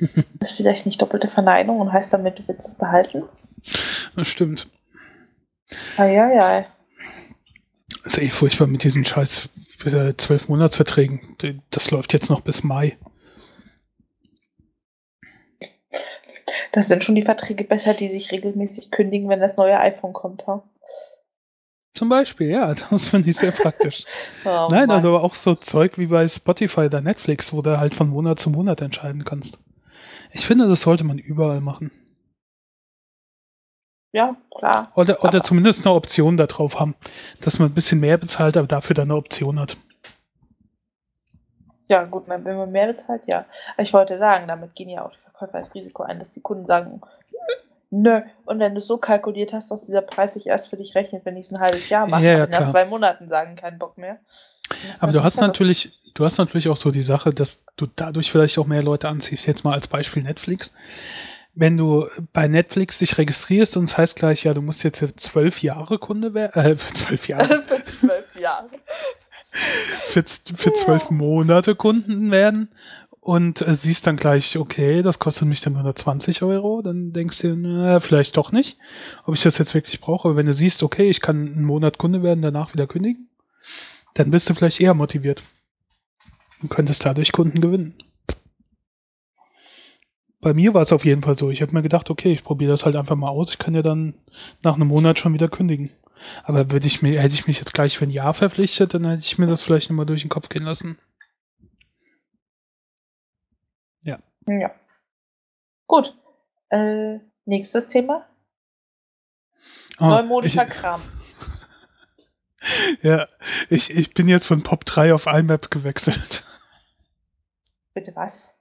ist vielleicht nicht doppelte Verneinung und heißt damit, du willst es behalten? Das stimmt. Eieiei. ist eh furchtbar mit diesen scheiß äh, zwölf Monatsverträgen. Das läuft jetzt noch bis Mai. Das sind schon die Verträge besser, die sich regelmäßig kündigen, wenn das neue iPhone kommt. Ha? Zum Beispiel, ja, das finde ich sehr praktisch. Oh Nein, Mann. also auch so Zeug wie bei Spotify oder Netflix, wo du halt von Monat zu Monat entscheiden kannst. Ich finde, das sollte man überall machen. Ja, klar. Oder, oder Aber- zumindest eine Option da drauf haben, dass man ein bisschen mehr bezahlt, aber dafür dann eine Option hat. Ja, gut, wenn man mehr bezahlt, ja. Aber ich wollte sagen, damit gehen ja auch die Verkäufer das Risiko ein, dass die Kunden sagen, nö. Und wenn du es so kalkuliert hast, dass dieser Preis sich erst für dich rechnet, wenn ich es ein halbes Jahr mache, Ja, ja, nach zwei Monaten sagen, keinen Bock mehr. Aber du hast was- natürlich, du hast natürlich auch so die Sache, dass du dadurch vielleicht auch mehr Leute anziehst. Jetzt mal als Beispiel Netflix. Wenn du bei Netflix dich registrierst und es heißt gleich, ja, du musst jetzt zwölf Jahre Kunde werden, äh, für zwölf Jahre, für zwölf Jahre. für, für zwölf Monate Kunden werden und äh, siehst dann gleich, okay, das kostet mich dann 120 Euro, dann denkst du, dir, na, vielleicht doch nicht, ob ich das jetzt wirklich brauche. Aber wenn du siehst, okay, ich kann einen Monat Kunde werden, danach wieder kündigen, dann bist du vielleicht eher motiviert und könntest dadurch Kunden gewinnen. Bei mir war es auf jeden Fall so. Ich habe mir gedacht, okay, ich probiere das halt einfach mal aus. Ich kann ja dann nach einem Monat schon wieder kündigen. Aber würde ich mir, hätte ich mich jetzt gleich für ein Jahr verpflichtet, dann hätte ich mir das vielleicht nochmal durch den Kopf gehen lassen. Ja. Gut. Äh, nächstes Thema. Oh, Neumodischer ich, Kram. ja, ich, ich bin jetzt von Pop 3 auf IMAP gewechselt. Bitte was?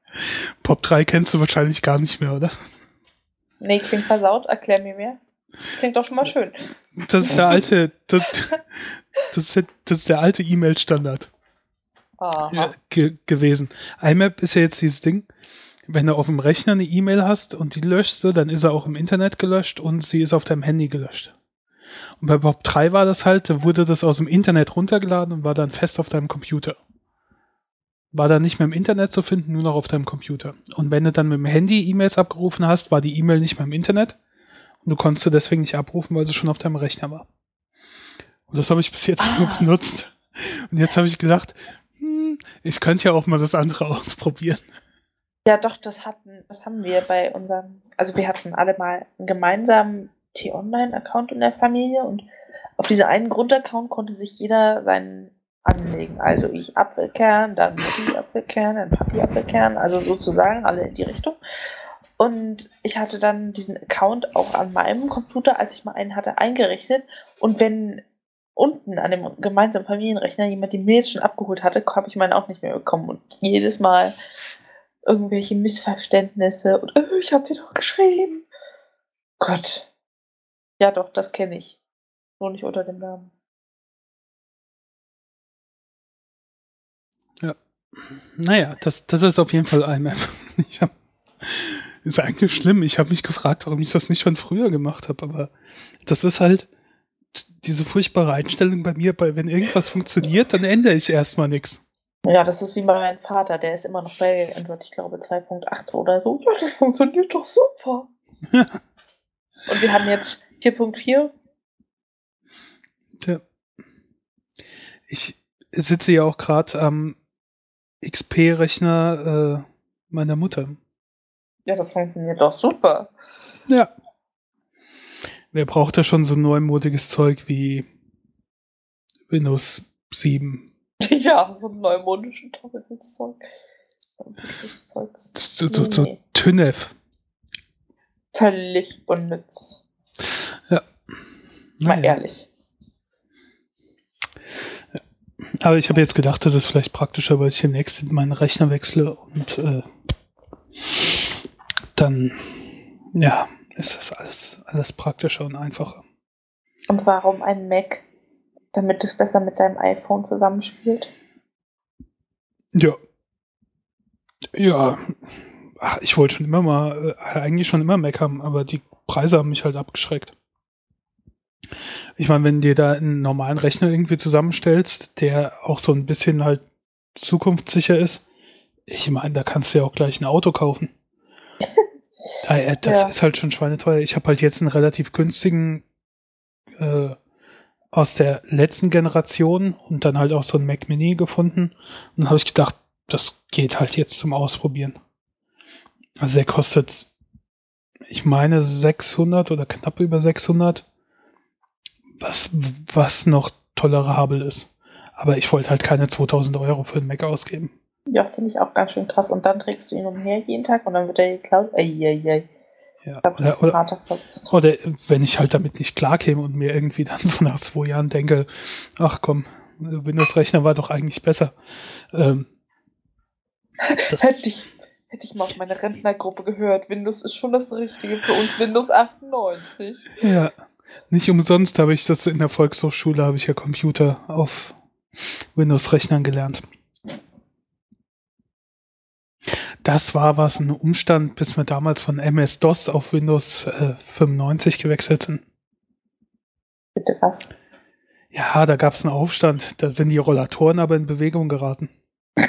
Pop 3 kennst du wahrscheinlich gar nicht mehr, oder? Nee, klingt versaut. Erklär mir mehr. Das klingt doch schon mal schön. Das ist der alte, das, das, ist, der- das ist der alte E-Mail-Standard. Ge gewesen. IMAP ist ja jetzt dieses Ding, wenn du auf dem Rechner eine E-Mail hast und die löschst du, dann ist er auch im Internet gelöscht und sie ist auf deinem Handy gelöscht. Und bei Bob 3 war das halt, da wurde das aus dem Internet runtergeladen und war dann fest auf deinem Computer. War dann nicht mehr im Internet zu finden, nur noch auf deinem Computer. Und wenn du dann mit dem Handy E-Mails abgerufen hast, war die E-Mail nicht mehr im Internet und du konntest sie deswegen nicht abrufen, weil sie schon auf deinem Rechner war. Und das habe ich bis jetzt nur Ah. benutzt. Und jetzt habe ich gedacht, hm, ich könnte ja auch mal das andere ausprobieren. Ja, doch, das hatten, das haben wir bei unserem, also wir hatten alle mal einen gemeinsamen T-Online-Account in der Familie und auf diesen einen Grundaccount konnte sich jeder seinen anlegen. Also ich Apfelkern, dann Mutti Apfelkern, dann Papi Apfelkern, also sozusagen alle in die Richtung. Und ich hatte dann diesen Account auch an meinem Computer, als ich mal einen hatte, eingerichtet. Und wenn unten an dem gemeinsamen Familienrechner jemand die Mails schon abgeholt hatte, habe ich meinen auch nicht mehr bekommen. Und jedes Mal irgendwelche Missverständnisse und äh, ich habe dir doch geschrieben. Gott. Ja, doch, das kenne ich. Nur nicht unter dem Namen. Naja, das, das ist auf jeden Fall IMAP. Ich hab, ist eigentlich schlimm. Ich habe mich gefragt, warum ich das nicht schon früher gemacht habe, aber das ist halt diese furchtbare Einstellung bei mir, bei, wenn irgendwas funktioniert, dann ändere ich erstmal nichts. Ja, das ist wie bei meinem Vater, der ist immer noch bei Android, ich glaube 2.8 oder so. Ja, das funktioniert doch super. Und wir haben jetzt 4.4. Ja. Ich sitze ja auch gerade am XP-Rechner äh, meiner Mutter. Ja, das funktioniert doch super. Ja. Wer braucht da schon so neumodiges Zeug wie Windows 7? Ja, so ein neumodisches Teufelszeug. So, so. TÜNEF. Völlig unnütz. Mal Naja. ehrlich. Aber ich habe jetzt gedacht, das ist vielleicht praktischer, weil ich demnächst meinen Rechner wechsle und äh, dann, ja, ist das alles, alles praktischer und einfacher. Und warum ein Mac? Damit es besser mit deinem iPhone zusammenspielt. Ja. Ja. Ach, ich wollte schon immer mal, äh, eigentlich schon immer Mac haben, aber die Preise haben mich halt abgeschreckt. Ich meine, wenn dir da einen normalen Rechner irgendwie zusammenstellst, der auch so ein bisschen halt zukunftssicher ist, ich meine, da kannst du ja auch gleich ein Auto kaufen. Äh, äh, das Ja. ist halt schon schweineteuer. Ich habe halt jetzt einen relativ günstigen äh, aus der letzten Generation und dann halt auch so ein Mac Mini gefunden. Und dann habe ich gedacht, das geht halt jetzt zum Ausprobieren. Also der kostet, ich meine, 600 oder knapp über 600, was, was noch tolerabel ist. Aber ich wollte halt keine 2000 Euro für einen Mac ausgeben. Ja, finde ich auch ganz schön krass. Und dann trägst du ihn umher jeden Tag und dann wird er geklaut. Eieiei. Ja. Oder, oder, oder wenn ich halt damit nicht klarkäme und mir irgendwie dann so nach zwei Jahren denke, ach komm, Windows-Rechner war doch eigentlich besser. Ähm, Hätte ich, hätte ich mal auf meine Rentnergruppe gehört. Windows ist schon das Richtige für uns. Windows 98. Ja, nicht umsonst habe ich das in der Volkshochschule, habe ich ja Computer auf Windows-Rechnern gelernt. Das war was, ein Umstand, bis wir damals von MS-DOS auf Windows äh, 95 gewechselt sind. Bitte was? Ja, da gab es einen Aufstand, da sind die Rollatoren aber in Bewegung geraten.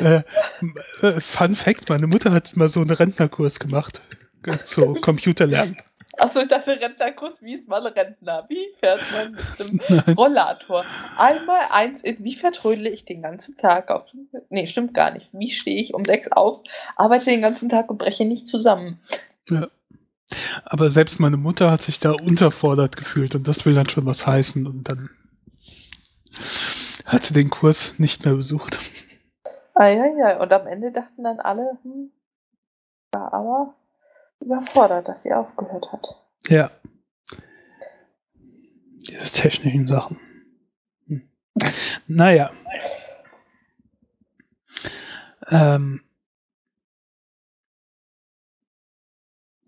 Äh, äh, Fun Fact, meine Mutter hat mal so einen Rentnerkurs gemacht. äh, Zu Computerlernen. Achso, ich dachte Rentnerkurs, wie ist man Rentner? Wie fährt man mit dem Rollator? Einmal eins in, wie vertrödle ich den ganzen Tag auf. Nee, stimmt gar nicht. Wie stehe ich um sechs auf, arbeite den ganzen Tag und breche nicht zusammen? Ja. Aber selbst meine Mutter hat sich da unterfordert gefühlt und das will dann schon was heißen und dann hat sie den Kurs nicht mehr besucht. Ah, ja, ja. Und am Ende dachten dann alle, hm, war aber überfordert, dass sie aufgehört hat. Ja. Diese technischen Sachen. Hm. Naja. Ähm,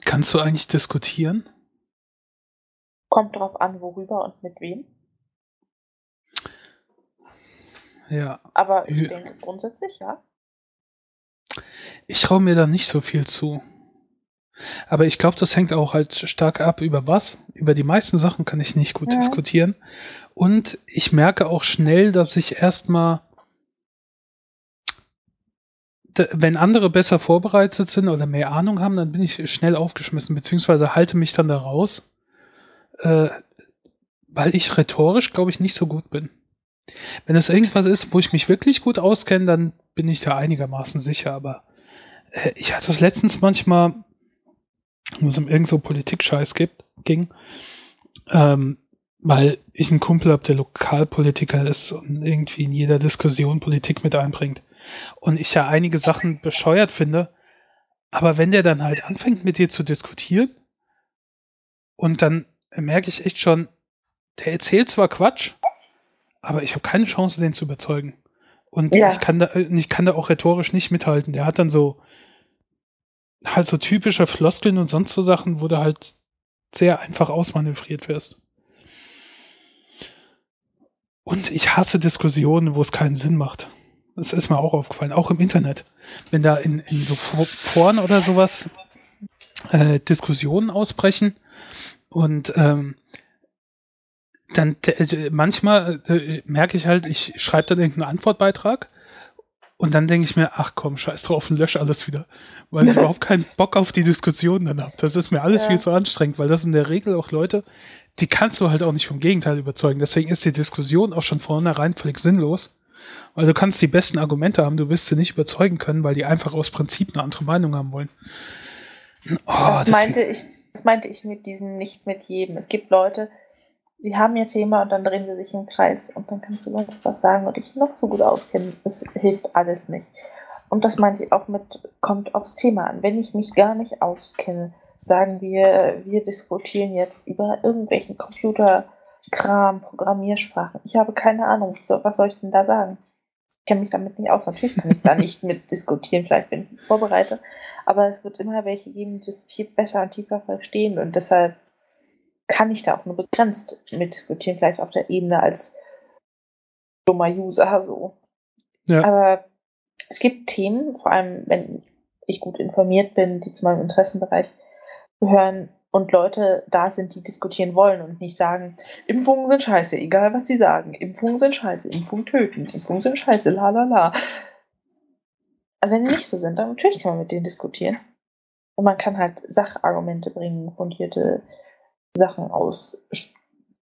kannst du eigentlich diskutieren? Kommt drauf an, worüber und mit wem. Ja. Aber ich Ja. denke grundsätzlich ja. Ich traue mir da nicht so viel zu. Aber ich glaube, das hängt auch halt stark ab, über was. Über die meisten Sachen kann ich nicht gut Ja. diskutieren. Und ich merke auch schnell, dass ich erstmal wenn andere besser vorbereitet sind oder mehr Ahnung haben, dann bin ich schnell aufgeschmissen, beziehungsweise halte mich dann da raus, äh, weil ich rhetorisch, glaube ich, nicht so gut bin. Wenn es irgendwas ist, wo ich mich wirklich gut auskenne, dann bin ich da einigermaßen sicher, aber äh, ich hatte es letztens manchmal, wo es um irgend so Politik-Scheiß ging, ähm, weil ich einen Kumpel habe, der Lokalpolitiker ist und irgendwie in jeder Diskussion Politik mit einbringt. Und ich ja einige Sachen bescheuert finde, aber wenn der dann halt anfängt mit dir zu diskutieren und dann merke ich echt schon, der erzählt zwar Quatsch, aber ich habe keine Chance, den zu überzeugen. Und Ja. ich, kann da, ich kann da auch rhetorisch nicht mithalten. Der hat dann so halt so typische Floskeln und sonst so Sachen, wo du halt sehr einfach ausmanövriert wirst. Und ich hasse Diskussionen, wo es keinen Sinn macht. Das ist mir auch aufgefallen, auch im Internet. Wenn da in, in so Fo- Foren oder sowas äh, Diskussionen ausbrechen und ähm, dann äh, manchmal äh, merke ich halt, ich schreibe dann irgendeinen Antwortbeitrag und dann denke ich mir, ach komm, scheiß drauf und lösche alles wieder. Weil ich überhaupt keinen Bock auf die Diskussion dann habe. Das ist mir alles Ja. viel zu anstrengend, weil das in der Regel auch Leute, die kannst du halt auch nicht vom Gegenteil überzeugen. Deswegen ist die Diskussion auch schon vornherein völlig sinnlos. Weil du kannst die besten Argumente haben, du wirst sie nicht überzeugen können, weil die einfach aus Prinzip eine andere Meinung haben wollen. Oh, das, deswegen- meinte ich, das meinte ich mit diesem nicht mit jedem. Es gibt Leute, die haben ihr Thema und dann drehen sie sich im Kreis und dann kannst du sonst was sagen und dich noch so gut auskennen. Es hilft alles nicht. Und das meinte ich auch mit, kommt aufs Thema an. Wenn ich mich gar nicht auskenne, sagen wir, wir diskutieren jetzt über irgendwelchen Computerkram, Programmiersprachen. Ich habe keine Ahnung, so, was soll ich denn da sagen? Ich kenne mich damit nicht aus. Natürlich kann ich da nicht mit diskutieren, vielleicht bin ich vorbereitet. Aber es wird immer welche geben, die das viel besser und tiefer verstehen. Und deshalb kann ich da auch nur begrenzt mit diskutieren, vielleicht auf der Ebene als dummer User so. Ja. Aber es gibt Themen, vor allem wenn ich gut informiert bin, die zu meinem Interessenbereich gehören und Leute da sind, die diskutieren wollen und nicht sagen, Impfungen sind scheiße, egal was sie sagen. Impfungen sind scheiße, Impfungen töten, Impfungen sind scheiße, la la la. Also wenn die nicht so sind, dann natürlich kann man mit denen diskutieren. Und man kann halt Sachargumente bringen, fundierte Sachen aus,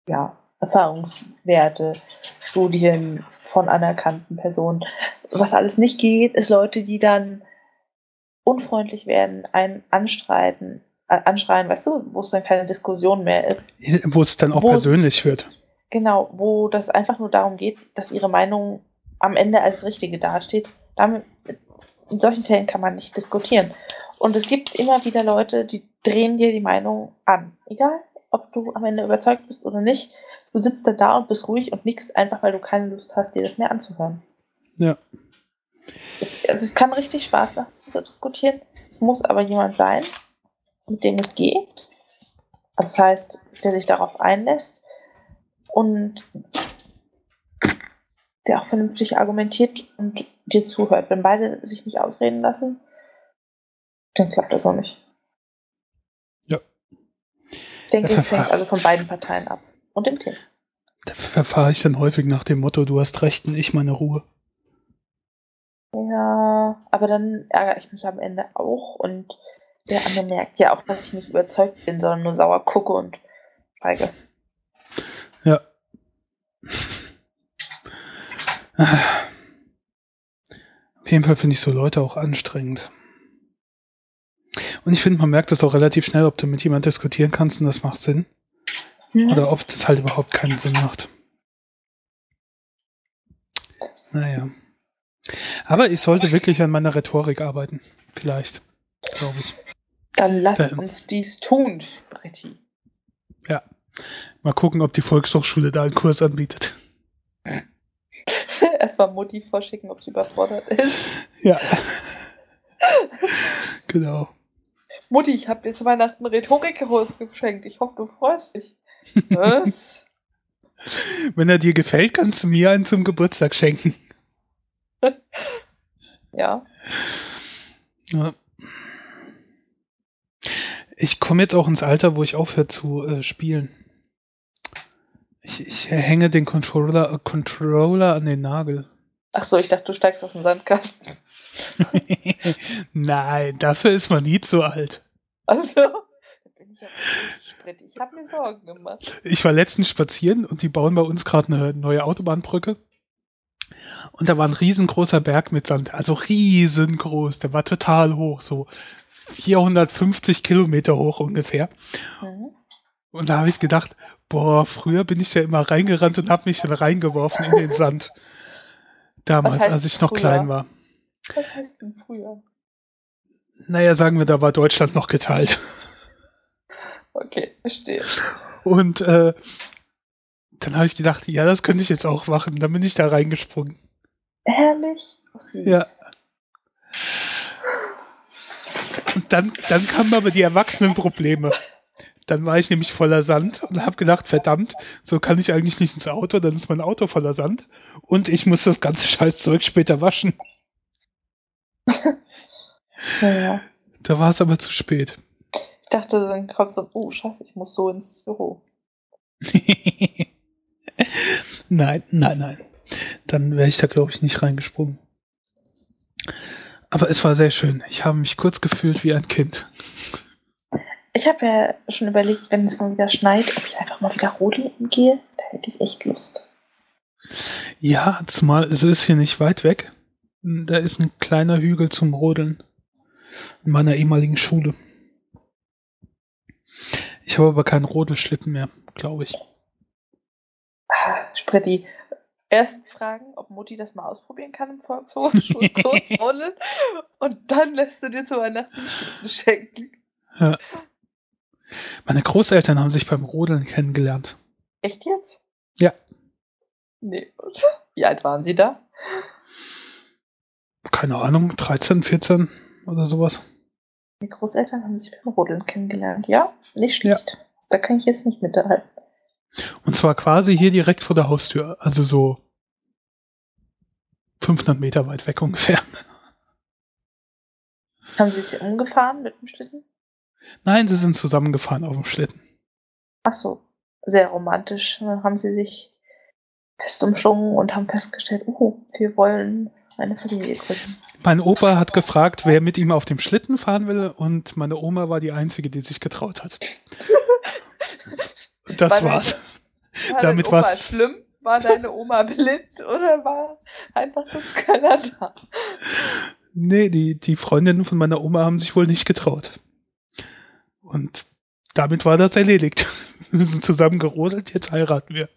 ja, Erfahrungswerte, Studien von anerkannten Personen. Was alles nicht geht, ist Leute, die dann unfreundlich werden, einen anstreiten, äh, anschreien, weißt du, wo es dann keine Diskussion mehr ist. Wo es dann auch persönlich wird. Genau, wo das einfach nur darum geht, dass ihre Meinung am Ende als richtige dasteht. Damit, in solchen Fällen kann man nicht diskutieren. Und es gibt immer wieder Leute, die drehen dir die Meinung an. Egal, ob du am Ende überzeugt bist oder nicht. Du sitzt dann da und bist ruhig und nickst einfach, weil du keine Lust hast, dir das mehr anzuhören. Ja. Es, also es kann richtig Spaß machen zu diskutieren. Es muss aber jemand sein, mit dem es geht. Also das heißt, der sich darauf einlässt und der auch vernünftig argumentiert und dir zuhört. Wenn beide sich nicht ausreden lassen, dann klappt das auch nicht. Ich denke, es hängt also von beiden Parteien ab. Und dem Thema. Da verfahre ich dann häufig nach dem Motto, du hast recht und ich meine Ruhe. Ja, aber dann ärgere ich mich am Ende auch und der andere merkt ja auch, dass ich nicht überzeugt bin, sondern nur sauer gucke und schweige. Ja. Auf jeden Fall finde ich so Leute auch anstrengend. Und ich finde, man merkt das auch relativ schnell, ob du mit jemand diskutieren kannst und das macht Sinn. Oder ob das halt überhaupt keinen Sinn macht. Naja. Aber ich sollte wirklich an meiner Rhetorik arbeiten. Vielleicht. Glaube ich. Dann lass Ähm. uns dies tun, Spritti. Mal gucken, ob die Volkshochschule da einen Kurs anbietet. Erstmal Mutti vorschicken, ob sie überfordert ist. Ja. genau. Mutti, ich habe dir zu Weihnachten Rhetorikkurs geschenkt. Ich hoffe, du freust dich. Was? Wenn er dir gefällt, kannst du mir einen zum Geburtstag schenken. ja. Ja. Ich komme jetzt auch ins Alter, wo ich aufhöre zu äh, spielen. Ich, ich hänge den Controller, äh, Controller an den Nagel. Ach so, ich dachte, du steigst aus dem Sandkasten. Nein, dafür ist man nie zu alt. Also, bin ich richtig sprit. Ich habe mir Sorgen gemacht. Ich war letztens spazieren und die bauen bei uns gerade eine neue Autobahnbrücke. Und da war ein riesengroßer Berg mit Sand, also riesengroß, der war total hoch, so 450 Kilometer hoch ungefähr. Mhm. Und da habe ich gedacht, boah, früher bin ich da immer reingerannt und habe mich dann reingeworfen in den Sand. Damals, als ich noch früher? klein war. Was heißt denn früher? Naja, sagen wir, da war Deutschland noch geteilt. Okay, verstehe. Und äh, dann habe ich gedacht, ja, das könnte ich jetzt auch machen. Dann bin ich da reingesprungen. Ehrlich? Oh, süß. Ja. Und dann, dann kamen aber die Erwachsenenprobleme. Dann war ich nämlich voller Sand und habe gedacht, verdammt, so kann ich eigentlich nicht ins Auto, dann ist mein Auto voller Sand und ich muss das ganze Scheißzeug später waschen. Naja. Da war es aber zu spät. Ich dachte, dann kommt so, oh, scheiße, ich muss so ins Büro. nein, nein, nein. Dann wäre ich da, glaube ich, nicht reingesprungen. Aber es war sehr schön. Ich habe mich kurz gefühlt wie ein Kind. Ich habe ja schon überlegt, wenn es mal wieder schneit, ob ich einfach mal wieder rodeln gehe. Da hätte ich echt Lust. Ja, zumal es ist hier nicht weit weg. Da ist ein kleiner Hügel zum Rodeln. In meiner ehemaligen Schule. Ich habe aber keinen Rodelschlitten mehr, glaube ich. Ah, Spretti. Erst fragen, ob Mutti das mal ausprobieren kann im Volkshochschulkurs rodeln. Und dann lässt du dir zu Weihnachten Schlitten schenken. Meine Großeltern haben sich beim Rodeln kennengelernt. Echt jetzt? Ja. Nee. Wie alt waren sie da? Keine Ahnung, 13, 14 oder sowas. Die Großeltern haben sich beim Rodeln kennengelernt. Ja, nicht schlecht. Da kann ich jetzt nicht mithalten. Und zwar quasi hier direkt vor der Haustür. Also so 500 Meter weit weg ungefähr. Haben sie sich umgefahren mit dem Schlitten? Nein, sie sind zusammengefahren auf dem Schlitten. Ach so, sehr romantisch. Dann haben sie sich fest umschlungen und haben festgestellt, oh, wir wollen eine Familie gründen. Mein Opa hat gefragt, wer mit ihm auf dem Schlitten fahren will und meine Oma war die Einzige, die sich getraut hat. Das War war's. War Damit deine Oma war's- schlimm? War deine Oma blind oder war einfach sonst keiner da? Nee, die, die Freundinnen von meiner Oma haben sich wohl nicht getraut. Und damit war das erledigt. Wir sind zusammen gerodelt, jetzt heiraten wir.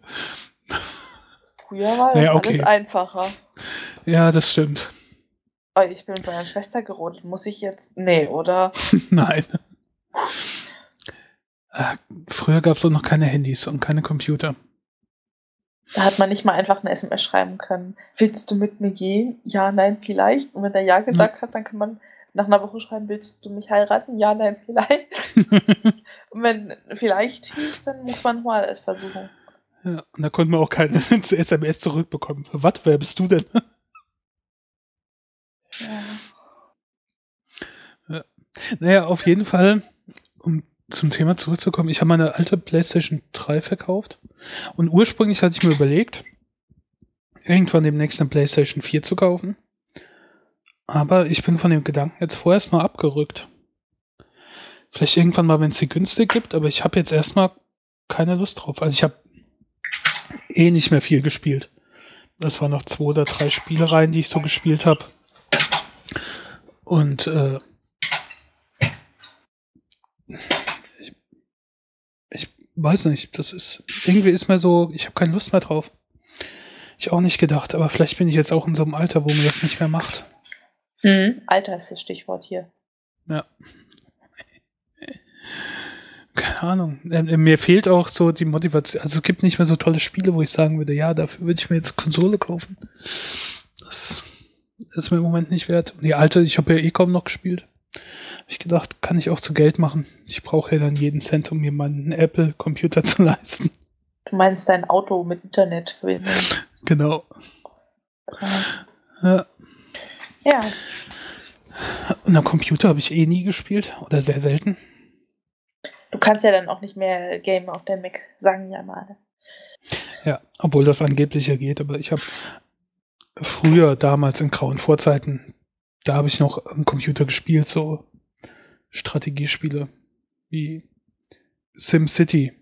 Früher war das Naja, okay. alles einfacher. Ja, das stimmt. Oh, ich bin mit meiner Schwester gerodelt. Muss ich jetzt. Nee, oder? Nein. Äh, Früher gab es auch noch keine Handys und keine Computer. Da hat man nicht mal einfach eine SMS schreiben können. Willst du mit mir gehen? Ja, nein, vielleicht. Und wenn er Ja gesagt hat, dann kann man nach einer Woche schreiben, willst du mich heiraten? Ja, nein, vielleicht. Und wenn vielleicht hieß, dann muss man mal es versuchen. ja, und da konnte man auch keine SMS zurückbekommen. Was? Wer bist du denn? Ja. Naja, auf jeden Fall, um zum Thema zurückzukommen, ich habe meine alte PlayStation 3 verkauft und ursprünglich hatte ich mir überlegt, irgendwann demnächst eine PlayStation 4 zu kaufen. Aber ich bin von dem Gedanken jetzt vorerst noch abgerückt. Vielleicht irgendwann mal, wenn es sie günstig gibt, aber ich habe jetzt erstmal keine Lust drauf. Also ich habe eh nicht mehr viel gespielt. Das waren noch zwei oder drei Spielereien, die ich so gespielt habe. Und äh, ich, ich weiß nicht, das ist irgendwie ist mir so, ich habe keine Lust mehr drauf. Ich auch nicht gedacht, aber vielleicht bin ich jetzt auch in so einem Alter, wo man das nicht mehr macht. Mhm. Alter ist das Stichwort hier. Ja. Keine Ahnung. Ähm, mir fehlt auch so die Motivation. Also es gibt nicht mehr so tolle Spiele, wo ich sagen würde, ja, dafür würde ich mir jetzt eine Konsole kaufen. Das ist mir im Moment nicht wert. Und die alte, ich habe ja eh kaum noch gespielt. Hab ich gedacht, kann ich auch zu Geld machen. Ich brauche ja dann jeden Cent, um mir meinen Apple-Computer zu leisten. Du meinst dein Auto mit Internetverbindung. Genau. Ja. Ja, Und am Computer habe ich eh nie gespielt. Oder sehr selten. du kannst ja dann auch nicht mehr gamen auf der Mac, sagen ja mal. Ja, obwohl das angeblich ja geht, aber ich habe früher, damals in grauen Vorzeiten, da habe ich noch am Computer gespielt, so Strategiespiele wie SimCity.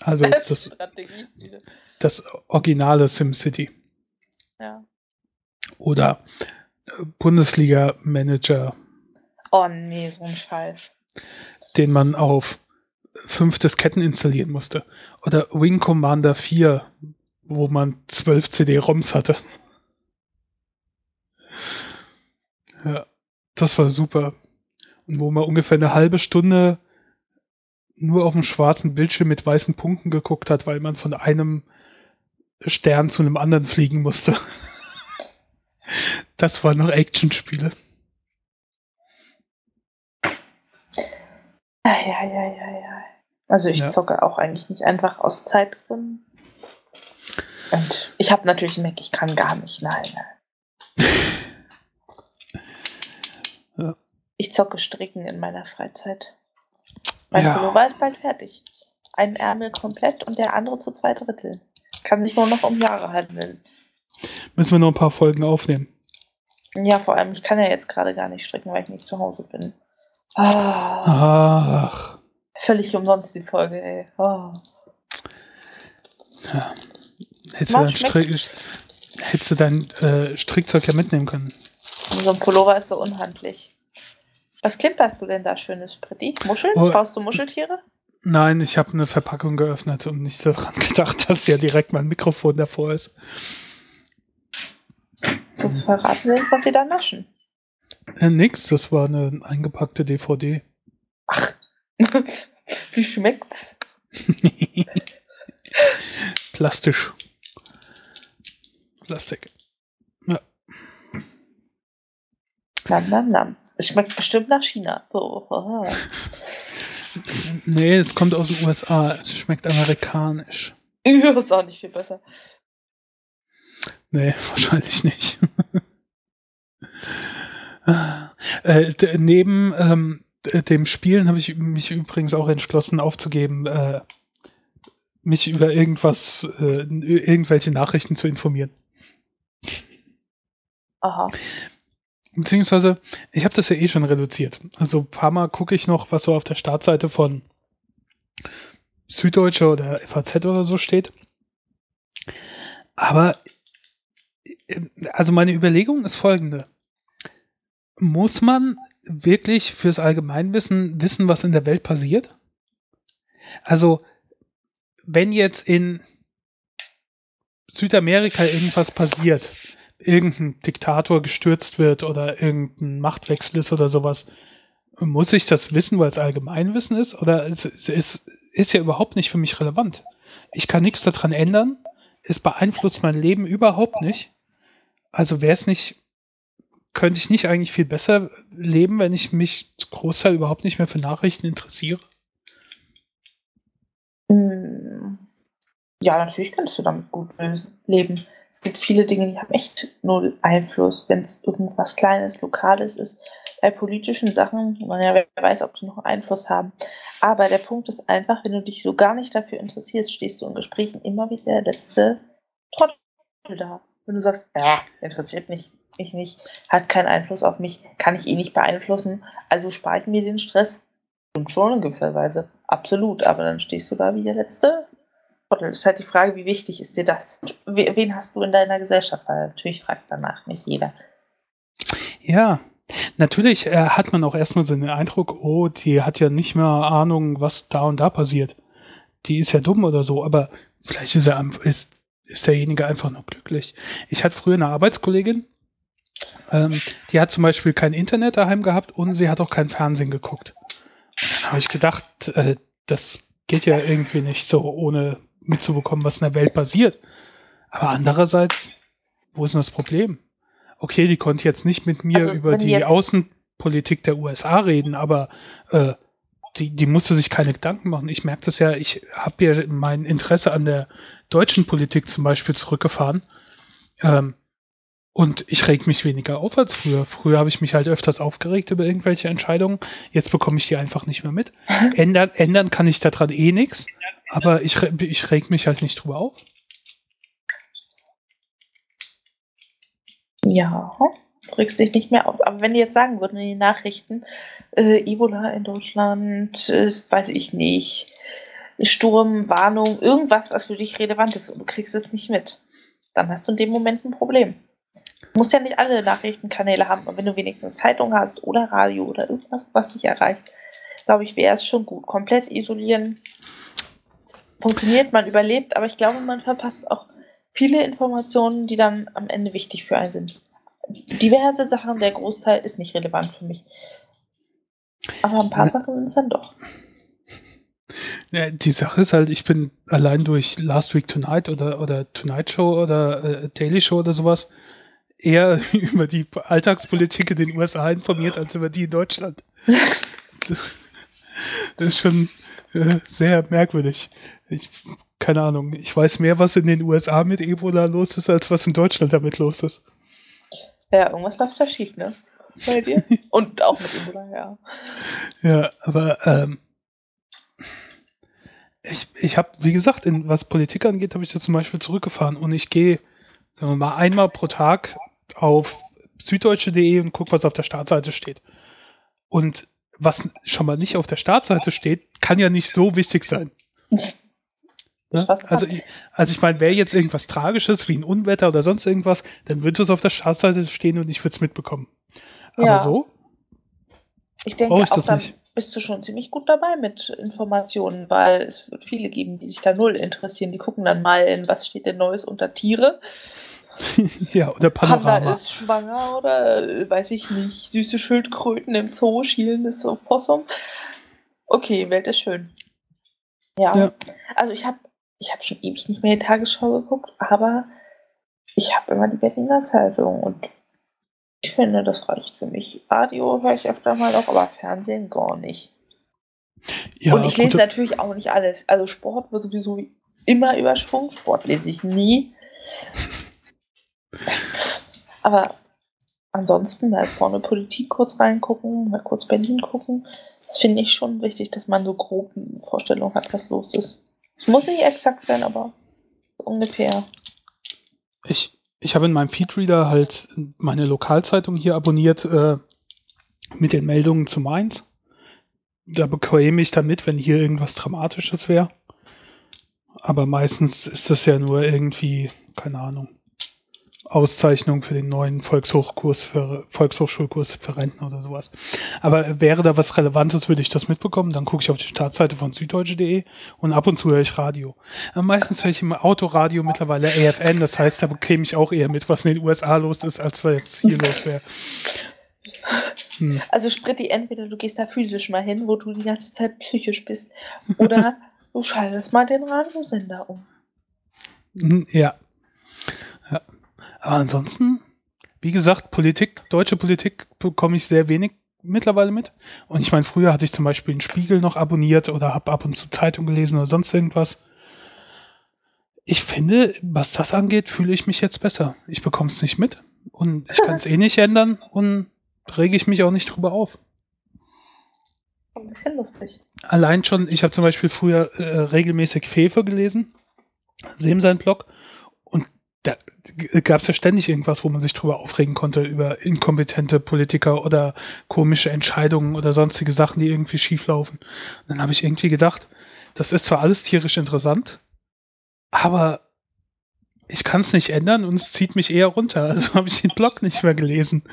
Also das, Strategiespiele. das originale SimCity. Ja. Oder Bundesliga-Manager, Oh nee, so ein Scheiß. den man auf fünf Disketten installieren musste. Oder Wing Commander 4, wo man zwölf CD-ROMs hatte. Ja, das war super. Und wo man ungefähr eine halbe Stunde nur auf dem schwarzen Bildschirm mit weißen Punkten geguckt hat, weil man von einem Stern zu einem anderen fliegen musste. Das waren noch Actionspiele. Ja, ja, ja, ja, ja. Also ich Ja. zocke auch eigentlich nicht einfach aus Zeitgründen. Und ich habe natürlich einen Mac, ich kann gar nicht, nein. nein. Ja. Ich zocke Stricken in meiner Freizeit. Mein Ja. Pullover ist bald fertig. Ein Ärmel komplett und der andere zu zwei Drittel. Kann sich nur noch um Jahre handeln. Müssen wir noch ein paar Folgen aufnehmen. Ja, vor allem, ich kann ja jetzt gerade gar nicht stricken, weil ich nicht zu Hause bin. Ah, Ach, völlig umsonst die Folge, ey. Oh. hättest du dein, Strick, hättest du dein äh, Strickzeug ja mitnehmen können. So ein Pullover ist so unhandlich. Was klimperst du denn da schönes, Spritti? Muscheln? Oh. Brauchst du Muscheltiere? Nein, ich habe eine Verpackung geöffnet und nicht daran gedacht, dass ja direkt mein Mikrofon davor ist. So verraten wir uns, was sie da naschen. Äh, nix, das war eine eingepackte DVD. Ach, wie schmeckt's? Plastisch. Plastik. Nam, nam, nam. Es schmeckt bestimmt nach China. So. Nee, es kommt aus den USA. Es schmeckt amerikanisch. Ja, ist auch nicht viel besser. Nee, wahrscheinlich nicht. äh, neben ähm, dem Spielen habe ich mich übrigens auch entschlossen aufzugeben, äh, mich über irgendwas, äh, irgendwelche Nachrichten zu informieren. Aha. Beziehungsweise, ich habe das ja eh schon reduziert. Also ein paar Mal gucke ich noch, was so auf der Startseite von Süddeutsche oder FAZ oder so steht. Aber, also meine Überlegung ist folgende. Muss man wirklich fürs Allgemeinwissen wissen, was in der Welt passiert? Also, wenn jetzt in Südamerika irgendwas passiert, irgendein Diktator gestürzt wird oder irgendein Machtwechsel ist oder sowas, muss ich das wissen, weil es Allgemeinwissen ist? Oder es, es ist, ist ja überhaupt nicht für mich relevant. Ich kann nichts daran ändern. Es beeinflusst mein Leben überhaupt nicht. Also wäre es nicht, könnte ich nicht eigentlich viel besser leben, wenn ich mich Großteil überhaupt nicht mehr für Nachrichten interessiere? Hm. Ja, natürlich kannst du damit gut leben. Es gibt viele Dinge, die haben echt null Einfluss, wenn es irgendwas Kleines, Lokales ist. Bei politischen Sachen, naja, wer weiß, ob die noch Einfluss haben. Aber der Punkt ist einfach, wenn du dich so gar nicht dafür interessierst, stehst du in Gesprächen immer wie der letzte Trottel da. Wenn du sagst, ja, interessiert mich, nicht, hat keinen Einfluss auf mich, kann ich eh nicht beeinflussen, also spare ich mir den Stress. Und schon in gewisser Weise. Absolut. Aber dann stehst du da wie der letzte. Das ist halt die Frage, wie wichtig ist dir das? We- Wen hast du in deiner Gesellschaft? Weil natürlich fragt danach nicht jeder. Ja, natürlich äh, hat man auch erstmal so den Eindruck, oh, die hat ja nicht mehr Ahnung, was da und da passiert. Die ist ja dumm oder so, aber vielleicht ist, er, ist, ist derjenige einfach nur glücklich. Ich hatte früher eine Arbeitskollegin, ähm, die hat zum Beispiel kein Internet daheim gehabt und sie hat auch kein Fernsehen geguckt. Und dann habe ich gedacht, äh, das geht ja irgendwie nicht so, ohne mitzubekommen, was in der Welt passiert. Aber andererseits, wo ist denn das Problem? Okay, die konnte jetzt nicht mit mir Also, über die Außenpolitik der USA reden, aber äh, die, die musste sich keine Gedanken machen. Ich merke das ja, ich habe ja mein Interesse an der deutschen Politik zum Beispiel zurückgefahren. Ähm, und ich reg mich weniger auf als früher. Früher habe ich mich halt öfters aufgeregt über irgendwelche Entscheidungen. Jetzt bekomme ich die einfach nicht mehr mit. Ändern, ändern kann ich daran eh nichts, aber ich, ich reg mich halt nicht drüber auf. Ja, du dich nicht mehr aus. Aber wenn die jetzt sagen würden in den Nachrichten, äh, Ebola in Deutschland, äh, weiß ich nicht, Sturm, Warnung, irgendwas, was für dich relevant ist und du kriegst es nicht mit, dann hast du in dem Moment ein Problem. Du musst ja nicht alle Nachrichtenkanäle haben, aber wenn du wenigstens Zeitung hast oder Radio oder irgendwas, was dich erreicht, glaube ich, wäre es schon gut. Komplett isolieren funktioniert, man überlebt, aber ich glaube, man verpasst auch viele Informationen, die dann am Ende wichtig für einen sind. Diverse Sachen, der Großteil ist nicht relevant für mich. Aber ein paar Ne. Sachen sind es dann doch. Ja, die Sache ist halt, ich bin allein durch Last Week Tonight oder, oder Tonight Show oder äh, Daily Show oder sowas eher über die Alltagspolitik in den USA informiert als über die in Deutschland. Das ist schon äh, sehr merkwürdig. Ich, keine Ahnung, ich weiß mehr, was in den USA mit Ebola los ist, als was in Deutschland damit los ist. Ja, irgendwas läuft da schief, ne? Bei dir? Und auch mit Ebola, ja. Ja, aber ähm, ich, ich habe, wie gesagt, in was Politik angeht, habe ich das zum Beispiel zurückgefahren und ich gehe, sagen wir mal, einmal pro Tag auf süddeutsche.de und gucke, was auf der Startseite steht. Und was schon mal nicht auf der Startseite steht, kann ja nicht so wichtig sein. Ist Ne? Also, ich- also ich meine, wäre jetzt irgendwas Tragisches wie ein Unwetter oder sonst irgendwas, dann würde es auf der Startseite stehen und ich würde es mitbekommen. Aber Ja. so? Ich denke ich auch, dann nicht. bist du schon ziemlich gut dabei mit Informationen, weil es wird viele geben, die sich da null interessieren. Die gucken dann mal in, was steht denn Neues unter Tiere. Ja, oder Panda Panorama. ist schwanger oder äh, weiß ich nicht, süße Schildkröten im Zoo, schielendes Opossum. Okay, Welt ist schön. Ja, Ja. also ich habe ich hab schon ewig nicht mehr die Tagesschau geguckt, aber ich habe immer die Berliner Zeitung und ich finde, das reicht für mich. Radio höre ich öfter mal noch, aber Fernsehen gar nicht. Ja, und ich lese natürlich auch nicht alles. Also Sport wird sowieso immer übersprungen. Sport lese ich nie. Aber ansonsten mal vorne Politik kurz reingucken, mal kurz Berlin gucken. Das finde ich schon wichtig, dass man so grob eine Vorstellung hat, was los ist. Es muss nicht exakt sein, aber ungefähr. Ich, ich habe in meinem Feedreader halt meine Lokalzeitung hier abonniert äh, mit den Meldungen zu Mainz. Da bekäme ich dann mit, wenn hier irgendwas Dramatisches wäre. Aber meistens ist das ja nur irgendwie, keine Ahnung, Auszeichnung für den neuen Volkshochkurs für Volkshochschulkurs für Rentner oder sowas. Aber wäre da was Relevantes, würde ich das mitbekommen. Dann gucke ich auf die Startseite von süddeutsche.de und ab und zu höre ich Radio. Äh, Meistens höre ich im Autoradio mittlerweile AFN, das heißt, da bekäme ich auch eher mit, was in den USA los ist, als was jetzt hier los wäre. Hm. Also Spritti, entweder du gehst da physisch mal hin, wo du die ganze Zeit psychisch bist, oder du schaltest mal den Radiosender um. Hm, ja. Aber ansonsten, wie gesagt, Politik, deutsche Politik bekomme ich sehr wenig mittlerweile mit. Und ich meine, früher hatte ich zum Beispiel einen Spiegel noch abonniert oder habe ab und zu Zeitung gelesen oder sonst irgendwas. Ich finde, was das angeht, fühle ich mich jetzt besser. Ich bekomme es nicht mit und ich kann es eh nicht ändern und rege ich mich auch nicht drüber auf. Ein bisschen lustig. Allein schon, ich habe zum Beispiel früher äh, regelmäßig Fefe gelesen, Sem sein Blog, da gab es ja ständig irgendwas, wo man sich drüber aufregen konnte, über inkompetente Politiker oder komische Entscheidungen oder sonstige Sachen, die irgendwie schieflaufen. Und dann habe ich irgendwie gedacht, das ist zwar alles tierisch interessant, aber ich kann es nicht ändern und es zieht mich eher runter. Also habe ich den Blog nicht mehr gelesen.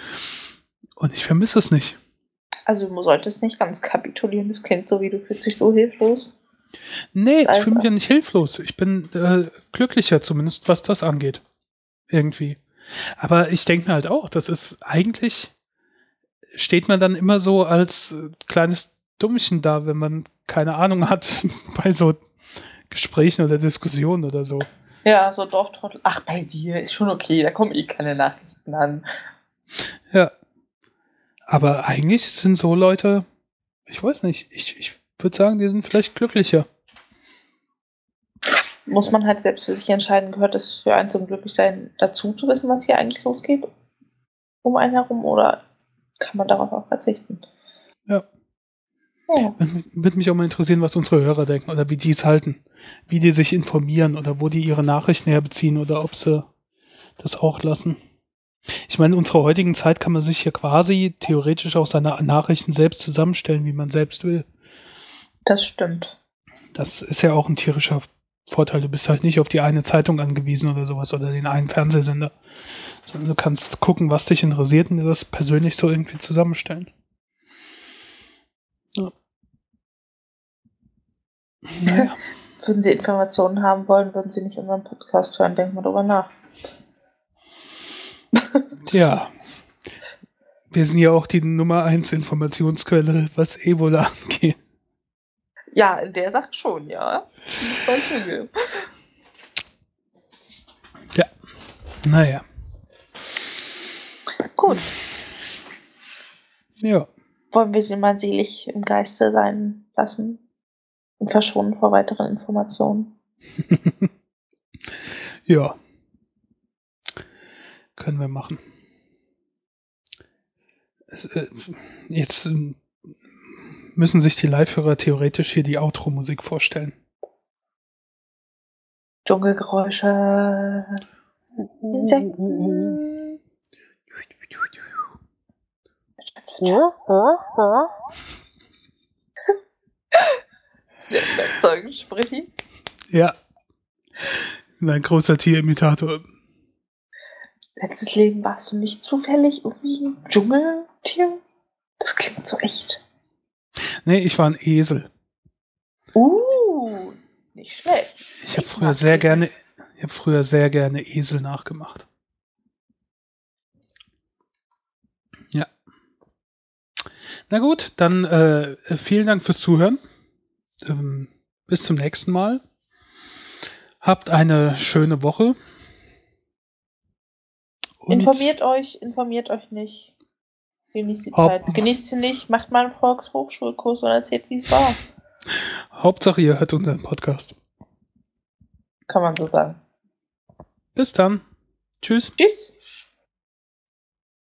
Und ich vermisse es nicht. Also du solltest nicht ganz kapitulieren, das klingt so, wie du fühlst dich so hilflos. Nee, Also- ich fühle mich ja nicht hilflos. Ich bin äh, glücklicher zumindest, was das angeht. Irgendwie. Aber ich denke mir halt auch, das ist eigentlich, steht man dann immer so als äh, kleines Dummchen da, wenn man keine Ahnung hat bei so Gesprächen oder Diskussionen oder so. Ja, so Dorftrottel. Ach, bei dir ist schon okay, da kommen eh keine Nachrichten an. Ja. Aber eigentlich sind so Leute, ich weiß nicht, ich, ich würde sagen, die sind vielleicht glücklicher. Muss man halt selbst für sich entscheiden, gehört es für einen zum Glücklichsein dazu zu wissen, was hier eigentlich losgeht? Um einen herum oder kann man darauf auch verzichten? Ja. Ja. Würde mich auch mal interessieren, was unsere Hörer denken oder wie die es halten. Wie die sich informieren oder wo die ihre Nachrichten herbeziehen oder ob sie das auch lassen. Ich meine, in unserer heutigen Zeit kann man sich hier quasi theoretisch auch seine Nachrichten selbst zusammenstellen, wie man selbst will. Das stimmt. Das ist ja auch ein tierischer Vorteil. Du bist halt nicht auf die eine Zeitung angewiesen oder sowas oder den einen Fernsehsender. Sondern du kannst gucken, was dich interessiert und dir das persönlich so irgendwie zusammenstellen. Ja. Naja. Würden Sie Informationen haben wollen, würden Sie nicht unseren Podcast hören. Denken wir darüber nach. Ja. Wir sind ja auch die Nummer 1 Informationsquelle, was Ebola angeht. Ja, in der Sache schon, ja. Das muss man zugeben. Ja. Naja. Gut. Ja. Wollen wir sie mal selig im Geiste sein lassen und verschonen vor weiteren Informationen? ja. Können wir machen. Äh, jetzt äh, müssen sich die Live-Hörer theoretisch hier die Outro-Musik vorstellen. Dschungelgeräusche. Insekten. Sehr überzeugend, Sprechi. Ja. Ein großer Tierimitator. Letztes Leben warst du nicht zufällig irgendwie ein Dschungeltier? Das klingt so echt. Nee, ich war ein Esel. Uh, nicht schlecht. Ich habe früher sehr gerne, ich habe früher sehr gerne Esel nachgemacht. Ja. Na gut, dann äh, vielen Dank fürs Zuhören. Ähm, bis zum nächsten Mal. Habt eine schöne Woche. Und informiert euch, informiert euch nicht. Genießt die Zeit. Genießt sie nicht, macht mal einen Volkshochschulkurs und erzählt, wie es war. Hauptsache, ihr hört unseren Podcast. Kann man so sagen. Bis dann. Tschüss. Tschüss.